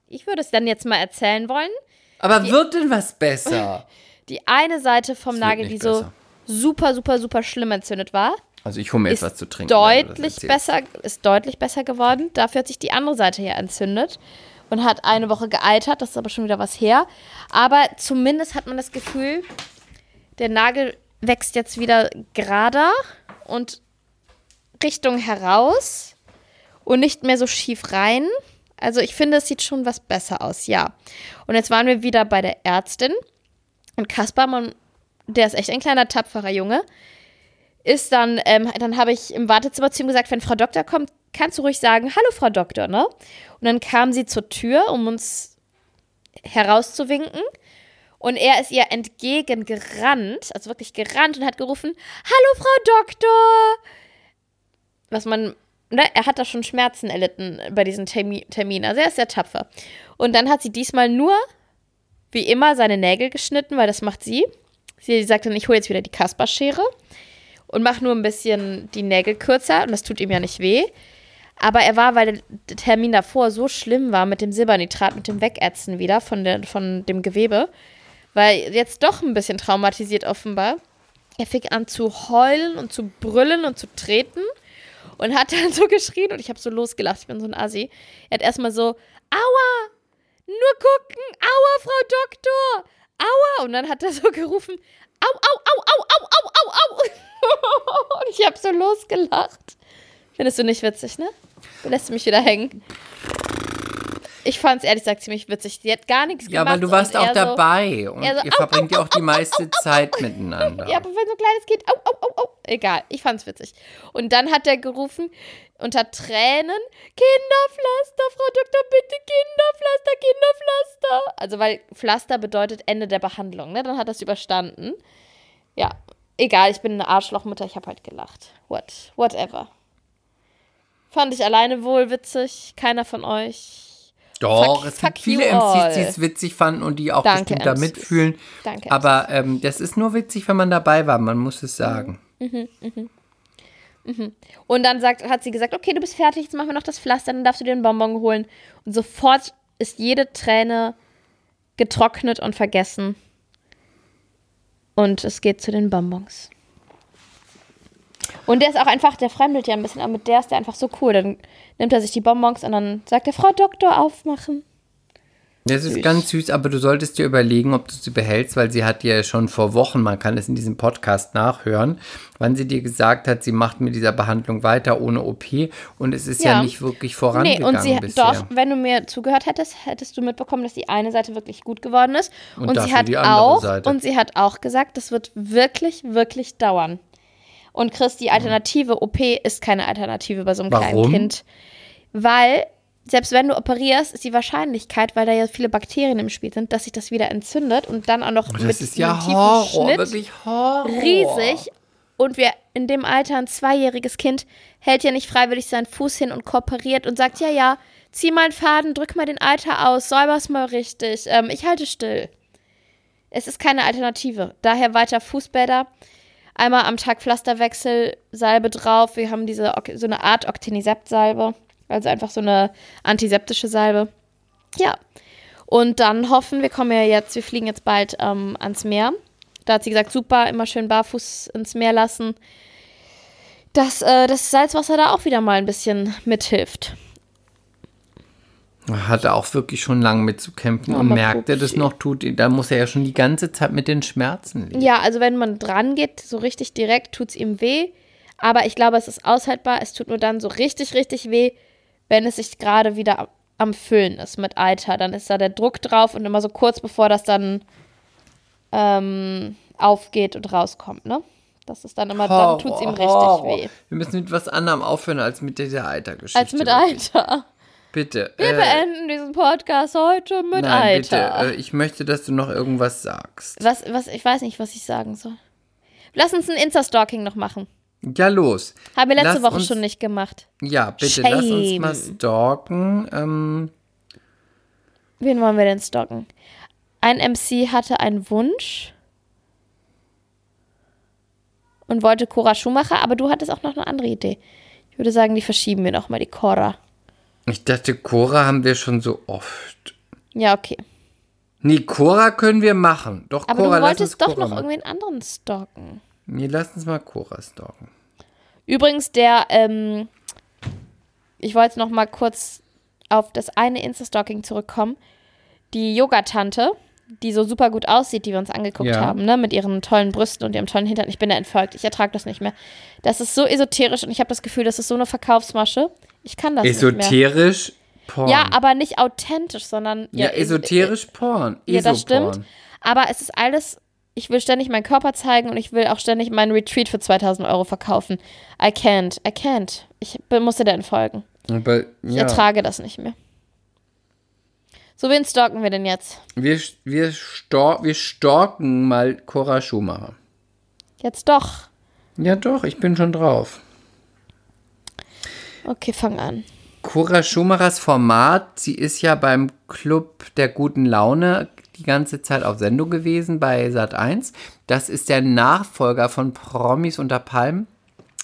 Ich würde es dann jetzt mal erzählen wollen. Aber wird denn was besser? [laughs] Die eine Seite vom Nagel, die so besser. super, super, super schlimm entzündet war, Also ich hole mir jetzt ist was zu trinken. deutlich besser, ist deutlich besser geworden. Dafür hat sich die andere Seite hier entzündet und hat eine Woche geeitert. Das ist aber schon wieder was her. Aber zumindest hat man das Gefühl, der Nagel wächst jetzt wieder gerader und Richtung heraus und nicht mehr so schief rein. Also ich finde, es sieht schon was besser aus, ja. Und jetzt waren wir wieder bei der Ärztin und Kaspar, man, der ist echt ein kleiner tapferer Junge, ist dann, ähm, dann habe ich im Wartezimmer zu ihm gesagt, wenn Frau Doktor kommt, kannst du ruhig sagen, hallo Frau Doktor, ne? Und dann kam sie zur Tür, um uns herauszuwinken. Und er ist ihr entgegengerannt, also wirklich gerannt und hat gerufen, hallo Frau Doktor! Was man, ne, er hat da schon Schmerzen erlitten bei diesem Termi Termin, also er ist sehr tapfer. Und dann hat sie diesmal nur, wie immer, seine Nägel geschnitten, weil das macht sie. Sie sagt dann, ich hole jetzt wieder die Kasperschere und mache nur ein bisschen die Nägel kürzer und das tut ihm ja nicht weh. Aber er war, weil der Termin davor so schlimm war mit dem Silbernitrat, mit dem Wegätzen wieder von, der, von dem Gewebe, weil jetzt doch ein bisschen traumatisiert offenbar. Er fing an zu heulen und zu brüllen und zu treten und hat dann [laughs] so geschrien und ich habe so losgelacht, ich bin so ein Assi. Er hat erstmal so, aua, nur gucken, aua, Frau Doktor, aua. Und dann hat er so gerufen, au, au, au, au, au, au, au, au. [laughs] und ich habe so losgelacht. Findest du nicht witzig, ne? Du lässt mich wieder hängen. Ich fand es ehrlich gesagt ziemlich witzig. Sie hat gar nichts Ja, gemacht. aber du warst auch er so, dabei und so, ihr verbringt ja au, auch die meiste Zeit miteinander. Ja, aber wenn so ein kleines Kind, au, au, au, au. Egal, ich fand's witzig. Und dann hat er gerufen, unter Tränen, Kinderpflaster, Frau Doktor, bitte Kinderpflaster, Kinderpflaster. Also, weil Pflaster bedeutet Ende der Behandlung, ne? Dann hat er es überstanden. Ja, egal, ich bin eine Arschlochmutter, ich habe halt gelacht. What, whatever. Fand ich alleine wohl witzig, keiner von euch. Doch, Fuck- es fuck gibt viele MCs, die es witzig fanden und die auch Danke, bestimmt da mitfühlen. Danke, Aber ähm, das ist nur witzig, wenn man dabei war, man muss es sagen. Und dann sagt, hat sie gesagt, okay, du bist fertig, jetzt machen wir noch das Pflaster, dann darfst du dir einen Bonbon holen. Und sofort ist jede Träne getrocknet und vergessen. Und es geht zu den Bonbons. Und der ist auch einfach, der fremdelt ja ein bisschen, aber mit der ist der einfach so cool. Dann nimmt er sich die Bonbons und dann sagt er, Frau Doktor, aufmachen. Das ist ganz süß, aber du solltest dir überlegen, ob du sie behältst, weil sie hat dir schon vor Wochen, man kann es in diesem Podcast nachhören, wann sie dir gesagt hat, sie macht mit dieser Behandlung weiter ohne OP und es ist ja, Ja. nicht wirklich vorangegangen Nee, und sie bisher. doch, wenn du mir zugehört hättest, hättest du mitbekommen, dass die eine Seite wirklich gut geworden ist. Und Und, sie hat auch Seite. und sie hat auch gesagt, das wird wirklich, wirklich dauern. Und Chris, die Alternative OP ist keine Alternative bei so einem kleinen Warum? Kind. Weil, selbst wenn du operierst, ist die Wahrscheinlichkeit, weil da ja viele Bakterien im Spiel sind, dass sich das wieder entzündet und dann auch noch das mit ist ja Horror, Schnitt wirklich Horror. riesig. Und wir in dem Alter, ein zweijähriges Kind, hält ja nicht freiwillig seinen Fuß hin und kooperiert und sagt, ja, ja, zieh mal einen Faden, drück mal den Alter aus, säuber's mal richtig, ähm, ich halte still. Es ist keine Alternative. Daher weiter Fußbäder. Einmal am Tag Pflasterwechsel, Salbe drauf. Wir haben diese so eine Art Octinisept-Salbe. Also einfach so eine antiseptische Salbe. Ja. Und dann hoffen, wir kommen ja jetzt, wir fliegen jetzt bald ähm, ans Meer. Da hat sie gesagt, super, immer schön barfuß ins Meer lassen. Dass äh, das Salzwasser da auch wieder mal ein bisschen mithilft. Hat er auch wirklich schon lange mit zu kämpfen und Armer merkt er das noch tut, da muss er ja schon die ganze Zeit mit den Schmerzen leben. Ja, also wenn man dran geht, so richtig direkt, tut es ihm weh. Aber ich glaube, es ist aushaltbar. Es tut nur dann so richtig, richtig weh, wenn es sich gerade wieder am- Füllen ist mit Eiter. Dann ist da der Druck drauf und immer so kurz bevor das dann ähm, aufgeht und rauskommt, ne? Das ist dann immer, dann tut es ihm richtig weh. Wir müssen mit was anderem aufhören als mit dieser Eitergeschichte. Als mit. Alter. Bitte. Wir äh, beenden diesen Podcast heute mit nein, Alter. bitte. Äh, ich möchte, dass du noch irgendwas sagst. was, was, ich weiß nicht, was ich sagen soll. Lass uns ein Insta-Stalking noch machen. Ja, los. Haben wir letzte Lass Woche uns- schon nicht gemacht. Ja, bitte lass uns Shame. mal stalken. Ähm, Wen wollen wir denn stalken? Ein MC hatte einen Wunsch und wollte Cora Schumacher, aber du hattest auch noch eine andere Idee. Ich würde sagen, die verschieben wir noch mal, die Cora. ich dachte, Cora haben wir schon so oft. Ja, okay. Nee, Cora können wir machen. Doch, Aber Cora, du wolltest doch Cora noch machen. irgendwen anderen stalken. Nee, lass uns mal Cora stalken. Übrigens, der, ähm, ich wollte noch mal kurz auf das eine Insta-Stalking zurückkommen. Die Yogatante, die so super gut aussieht, die wir uns angeguckt Ja. haben, ne, mit ihren tollen Brüsten und ihrem tollen Hintern. Ich bin da entfolgt. Ich ertrage das nicht mehr. Das ist so esoterisch und ich habe das Gefühl, das ist so eine Verkaufsmasche. Ich kann das nicht mehr. Esoterisch Porn. Ja, aber nicht authentisch, sondern Ja, es- esoterisch Porn. Ja, das Esoporn. stimmt. Aber es ist alles, ich will ständig meinen Körper zeigen und ich will auch ständig meinen Retreat für 2000 Euro verkaufen. I can't, I can't. Ich musste da entfolgen. Aber, Ich ja. ertrage das nicht mehr. So, wen stalken wir denn jetzt? Wir, wir, stor wir stalken mal Cora Schumacher. Jetzt doch. Ja, doch, ich bin schon drauf. Okay, fang an. Cora Schumachers Format, sie ist ja beim Club der guten Laune die ganze Zeit auf Sendung gewesen bei Sat1. Das ist der Nachfolger von Promis unter Palmen.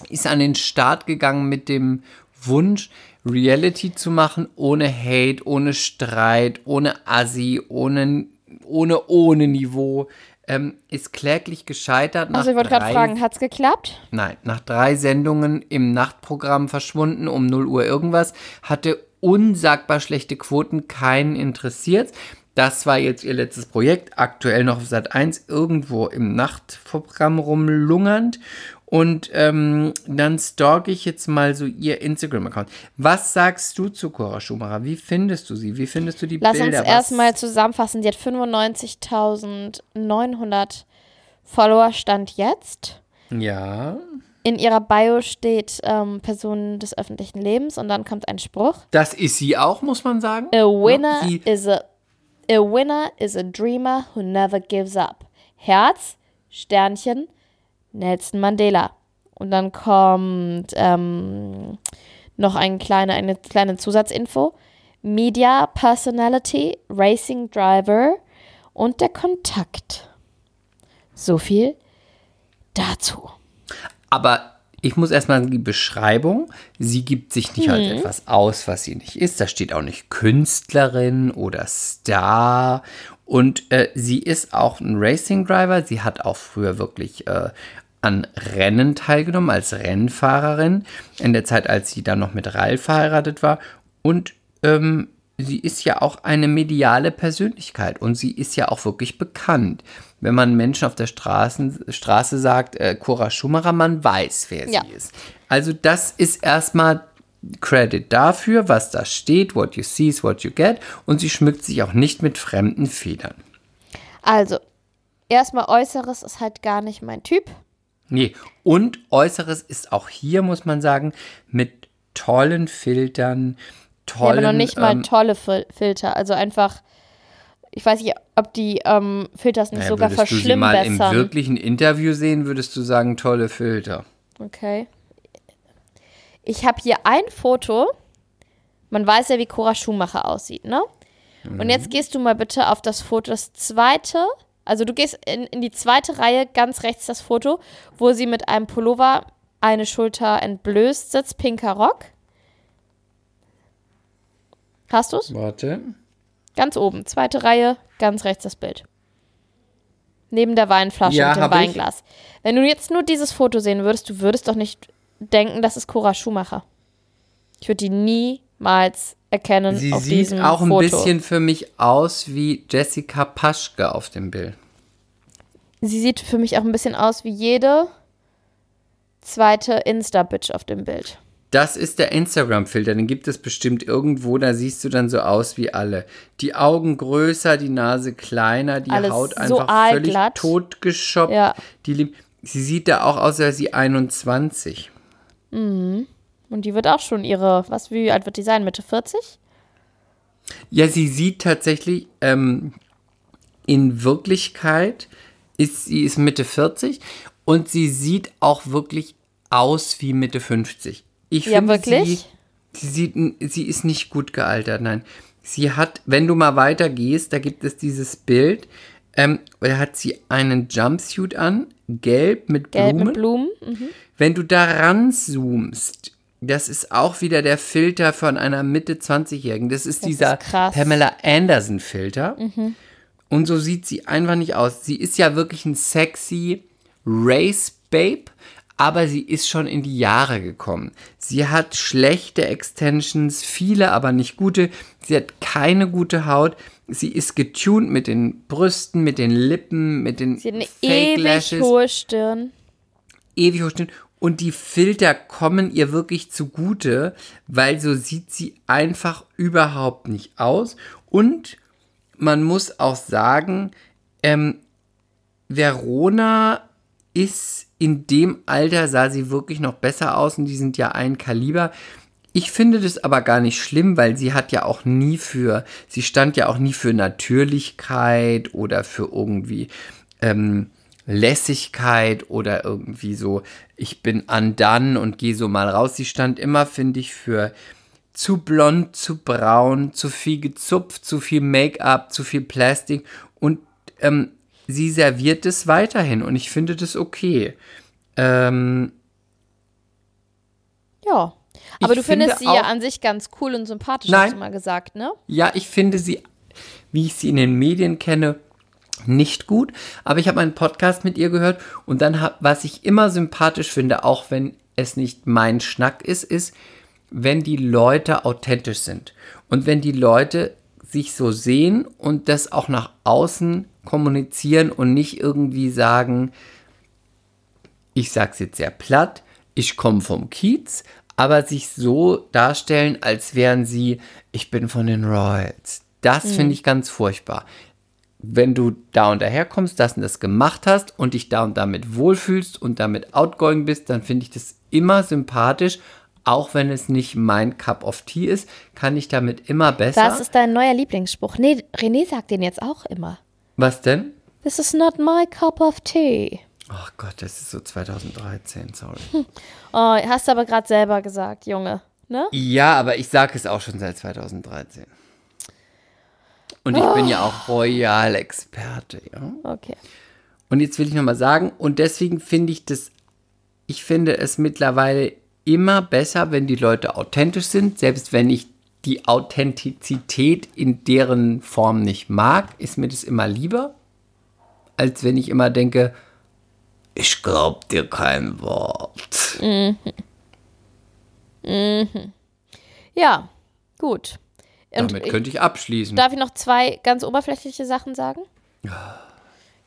Ist an den Start gegangen mit dem Wunsch, Reality zu machen, ohne Hate, ohne Streit, ohne Assi, ohne, ohne, ohne Niveau. Ähm, ist kläglich gescheitert. Also, ich wollte gerade fragen, hat's geklappt? Nein, nach drei Sendungen im Nachtprogramm verschwunden, um 0 Uhr irgendwas, hatte unsagbar schlechte Quoten, keinen interessiert. Das war jetzt ihr letztes Projekt, aktuell noch auf Sat 1, irgendwo im Nachtprogramm rumlungernd. Und ähm, dann stalke ich jetzt mal so ihr Instagram-Account. Was sagst du zu Cora Schumacher? Wie findest du sie? Wie findest du die Lass Bilder? uns Was- erstmal zusammenfassen. Sie hat 95.900 Follower Stand jetzt. Ja, In ihrer Bio steht ähm, Person des öffentlichen Lebens und dann kommt ein Spruch. das ist sie auch, muss man sagen. A winner Sie- is a a winner is a dreamer who never gives up. Herz, Sternchen, Nelson Mandela. Und dann kommt ähm, noch ein kleine, eine kleine Zusatzinfo. Media Personality, Racing Driver und der Kontakt. So viel dazu. Aber ich muss erstmal die Beschreibung, sie gibt sich nicht Mhm. als etwas aus, was sie nicht ist. Da steht auch nicht Künstlerin oder Star. Und äh, sie ist auch ein Racing Driver. Sie hat auch früher wirklich äh, an Rennen teilgenommen als Rennfahrerin. In der Zeit, als sie dann noch mit Ralf verheiratet war. Und ähm, sie ist ja auch eine mediale Persönlichkeit und sie ist ja auch wirklich bekannt. Wenn man Menschen auf der Straßen, Straße sagt, äh, Cora Schumacher, man weiß, wer Ja. sie ist. Also das ist erstmal Credit dafür, was da steht, what you see is what you get und sie schmückt sich auch nicht mit fremden Federn. Also, erstmal Äußeres ist halt gar nicht mein Typ. Nee, und Äußeres ist auch hier, muss man sagen, mit tollen Filtern, Ja, tollen... aber noch nicht mal ähm, tolle Fil Filter. Also einfach, ich weiß nicht, ob die ähm, Filters nicht naja, sogar würdest du sie mal im wirklichen Interview sehen, würdest du sagen, tolle Filter. Okay. Ich habe hier ein Foto. Man weiß ja, wie Cora Schumacher aussieht, ne? Und jetzt gehst du mal bitte auf das Foto, das zweite. Also du gehst in, in die zweite Reihe, ganz rechts das Foto, wo sie mit einem Pullover eine Schulter entblößt sitzt, pinker Rock. Hast du's? Warte. Ganz oben, zweite Reihe, ganz rechts das Bild. Neben der Weinflasche Ja, mit dem hab ich. Weinglas. Wenn du jetzt nur dieses Foto sehen würdest, du würdest doch nicht denken, das ist Cora Schumacher. Ich würde die niemals erkennen Sie auf sieht diesem auch ein Foto. bisschen für mich aus wie Jessica Paschke auf dem Bild. Sie sieht für mich auch ein bisschen aus wie jede zweite Insta-Bitch auf dem Bild. Das ist der Instagram-Filter, den gibt es bestimmt irgendwo, da siehst du dann so aus wie alle. Die Augen größer, die Nase kleiner, die Alles Haut so einfach völlig aalglatt. totgeschoppt. Ja. Die sie sieht da auch aus, als sie 21. Und die wird auch schon ihre, was, wie alt wird die sein? Mitte 40? Ja, sie sieht tatsächlich, ähm, in Wirklichkeit ist sie ist Mitte 40 und sie sieht auch wirklich aus wie Mitte 50. Ich Ja, finde, wirklich? Sie, sie, sie ist nicht gut gealtert, nein. Sie hat, wenn du mal weiter gehst, da gibt es dieses Bild, ähm, da hat sie einen Jumpsuit an, gelb mit Gelb Blumen. mit Blumen. Mhm. Wenn du da ranzoomst, das ist auch wieder der Filter von einer Mitte 20-Jährigen. Das ist Das dieser ist. Pamela Anderson-Filter. Und so sieht sie einfach nicht aus. Sie ist ja wirklich ein sexy Race-Babe, aber sie ist schon in die Jahre gekommen. Sie hat schlechte Extensions, viele, aber nicht gute. Sie hat keine gute Haut. Sie ist getuned mit den Brüsten, mit den Lippen, mit den Sie hat eine Fake ewig Lashes hohe Stirn. ewig hoch stehen. Und die Filter kommen ihr wirklich zugute, weil so sieht sie einfach überhaupt nicht aus. Und man muss auch sagen, ähm, Verona ist in dem Alter, sah sie wirklich noch besser aus und die sind ja ein Kaliber. Ich finde das aber gar nicht schlimm, weil sie hat ja auch nie für, sie stand ja auch nie für Natürlichkeit oder für irgendwie ähm, Lässigkeit oder irgendwie so, ich bin undone und gehe so mal raus. Sie stand immer, finde ich, für zu blond, zu braun, zu viel gezupft, zu viel Make-up, zu viel Plastik und ähm, sie serviert es weiterhin und ich finde das okay. Ähm, Ja. Aber du findest finde sie ja an sich ganz cool und sympathisch, Nein. hast du mal gesagt, ne? Ja, ich finde sie, wie ich sie in den Medien kenne, nicht gut. Aber ich habe einen Podcast mit ihr gehört und dann, hab, was ich immer sympathisch finde, auch wenn es nicht mein Schnack ist, ist, wenn die Leute authentisch sind. Und wenn die Leute sich so sehen und das auch nach außen kommunizieren und nicht irgendwie sagen, ich sag's jetzt sehr platt, ich komme vom Kiez, aber sich so darstellen, als wären sie, ich bin von den Royals. Das finde ich ganz furchtbar. Wenn du da und daher kommst, das und das gemacht hast und dich da und damit wohlfühlst und damit outgoing bist, dann finde ich das immer sympathisch. Auch wenn es nicht mein Cup of Tea ist, kann ich damit immer besser. Das ist dein neuer Lieblingsspruch. Nee, René sagt den jetzt auch immer. Was denn? This is not my cup of tea. Ach Gott, das ist so 2013, sorry. [laughs] Oh, hast du aber gerade selber gesagt, Junge. Ne? Ja, aber ich sage es auch schon seit 2013. Und ich bin ja auch Royal-Experte, ja. Okay. Und jetzt will ich nochmal sagen, und deswegen finde ich das, ich finde es mittlerweile immer besser, wenn die Leute authentisch sind, selbst wenn ich die Authentizität in deren Form nicht mag, ist mir das immer lieber, als wenn ich immer denke, ich glaub dir kein Wort. Ja, gut. Und Damit könnte ich abschließen. Darf ich noch zwei ganz oberflächliche Sachen sagen?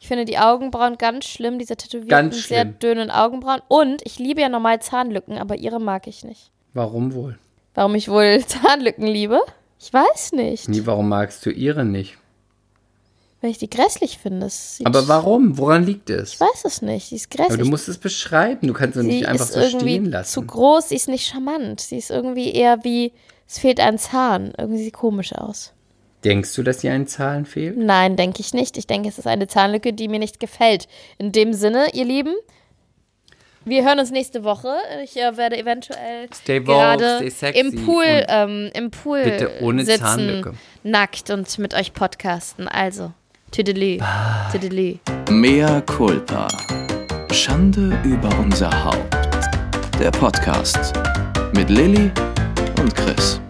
Ich finde die Augenbrauen ganz schlimm, diese tätowierten, Ganz sehr dünnen Augenbrauen. Und ich liebe ja normal Zahnlücken, aber ihre mag ich nicht. Warum wohl? Warum ich wohl [laughs] Zahnlücken liebe? Ich weiß nicht. Nee, warum magst du ihre nicht? Weil ich die grässlich finde. Aber warum? Woran liegt es? Ich weiß es nicht. Die ist Aber grässlich. du musst es beschreiben. Du kannst es sie nicht einfach so irgendwie stehen zu lassen. groß, sie ist nicht charmant. Sie ist irgendwie eher wie, es fehlt ein Zahn. Irgendwie sieht sie komisch aus. Denkst du, dass dir ein Zahn fehlt? Nein, denke ich nicht. Ich denke, es ist eine Zahnlücke, die mir nicht gefällt. In dem Sinne, ihr Lieben, wir hören uns nächste Woche. Ich äh, werde eventuell Stay woke, gerade stay sexy im Pool, ähm, im Pool bitte ohne sitzen, Zahnlücke. nackt und mit euch podcasten. Also, tüdelü, tüdelü. Mea culpa. Schande über unser Haupt. Der Podcast mit Lilly und Chris.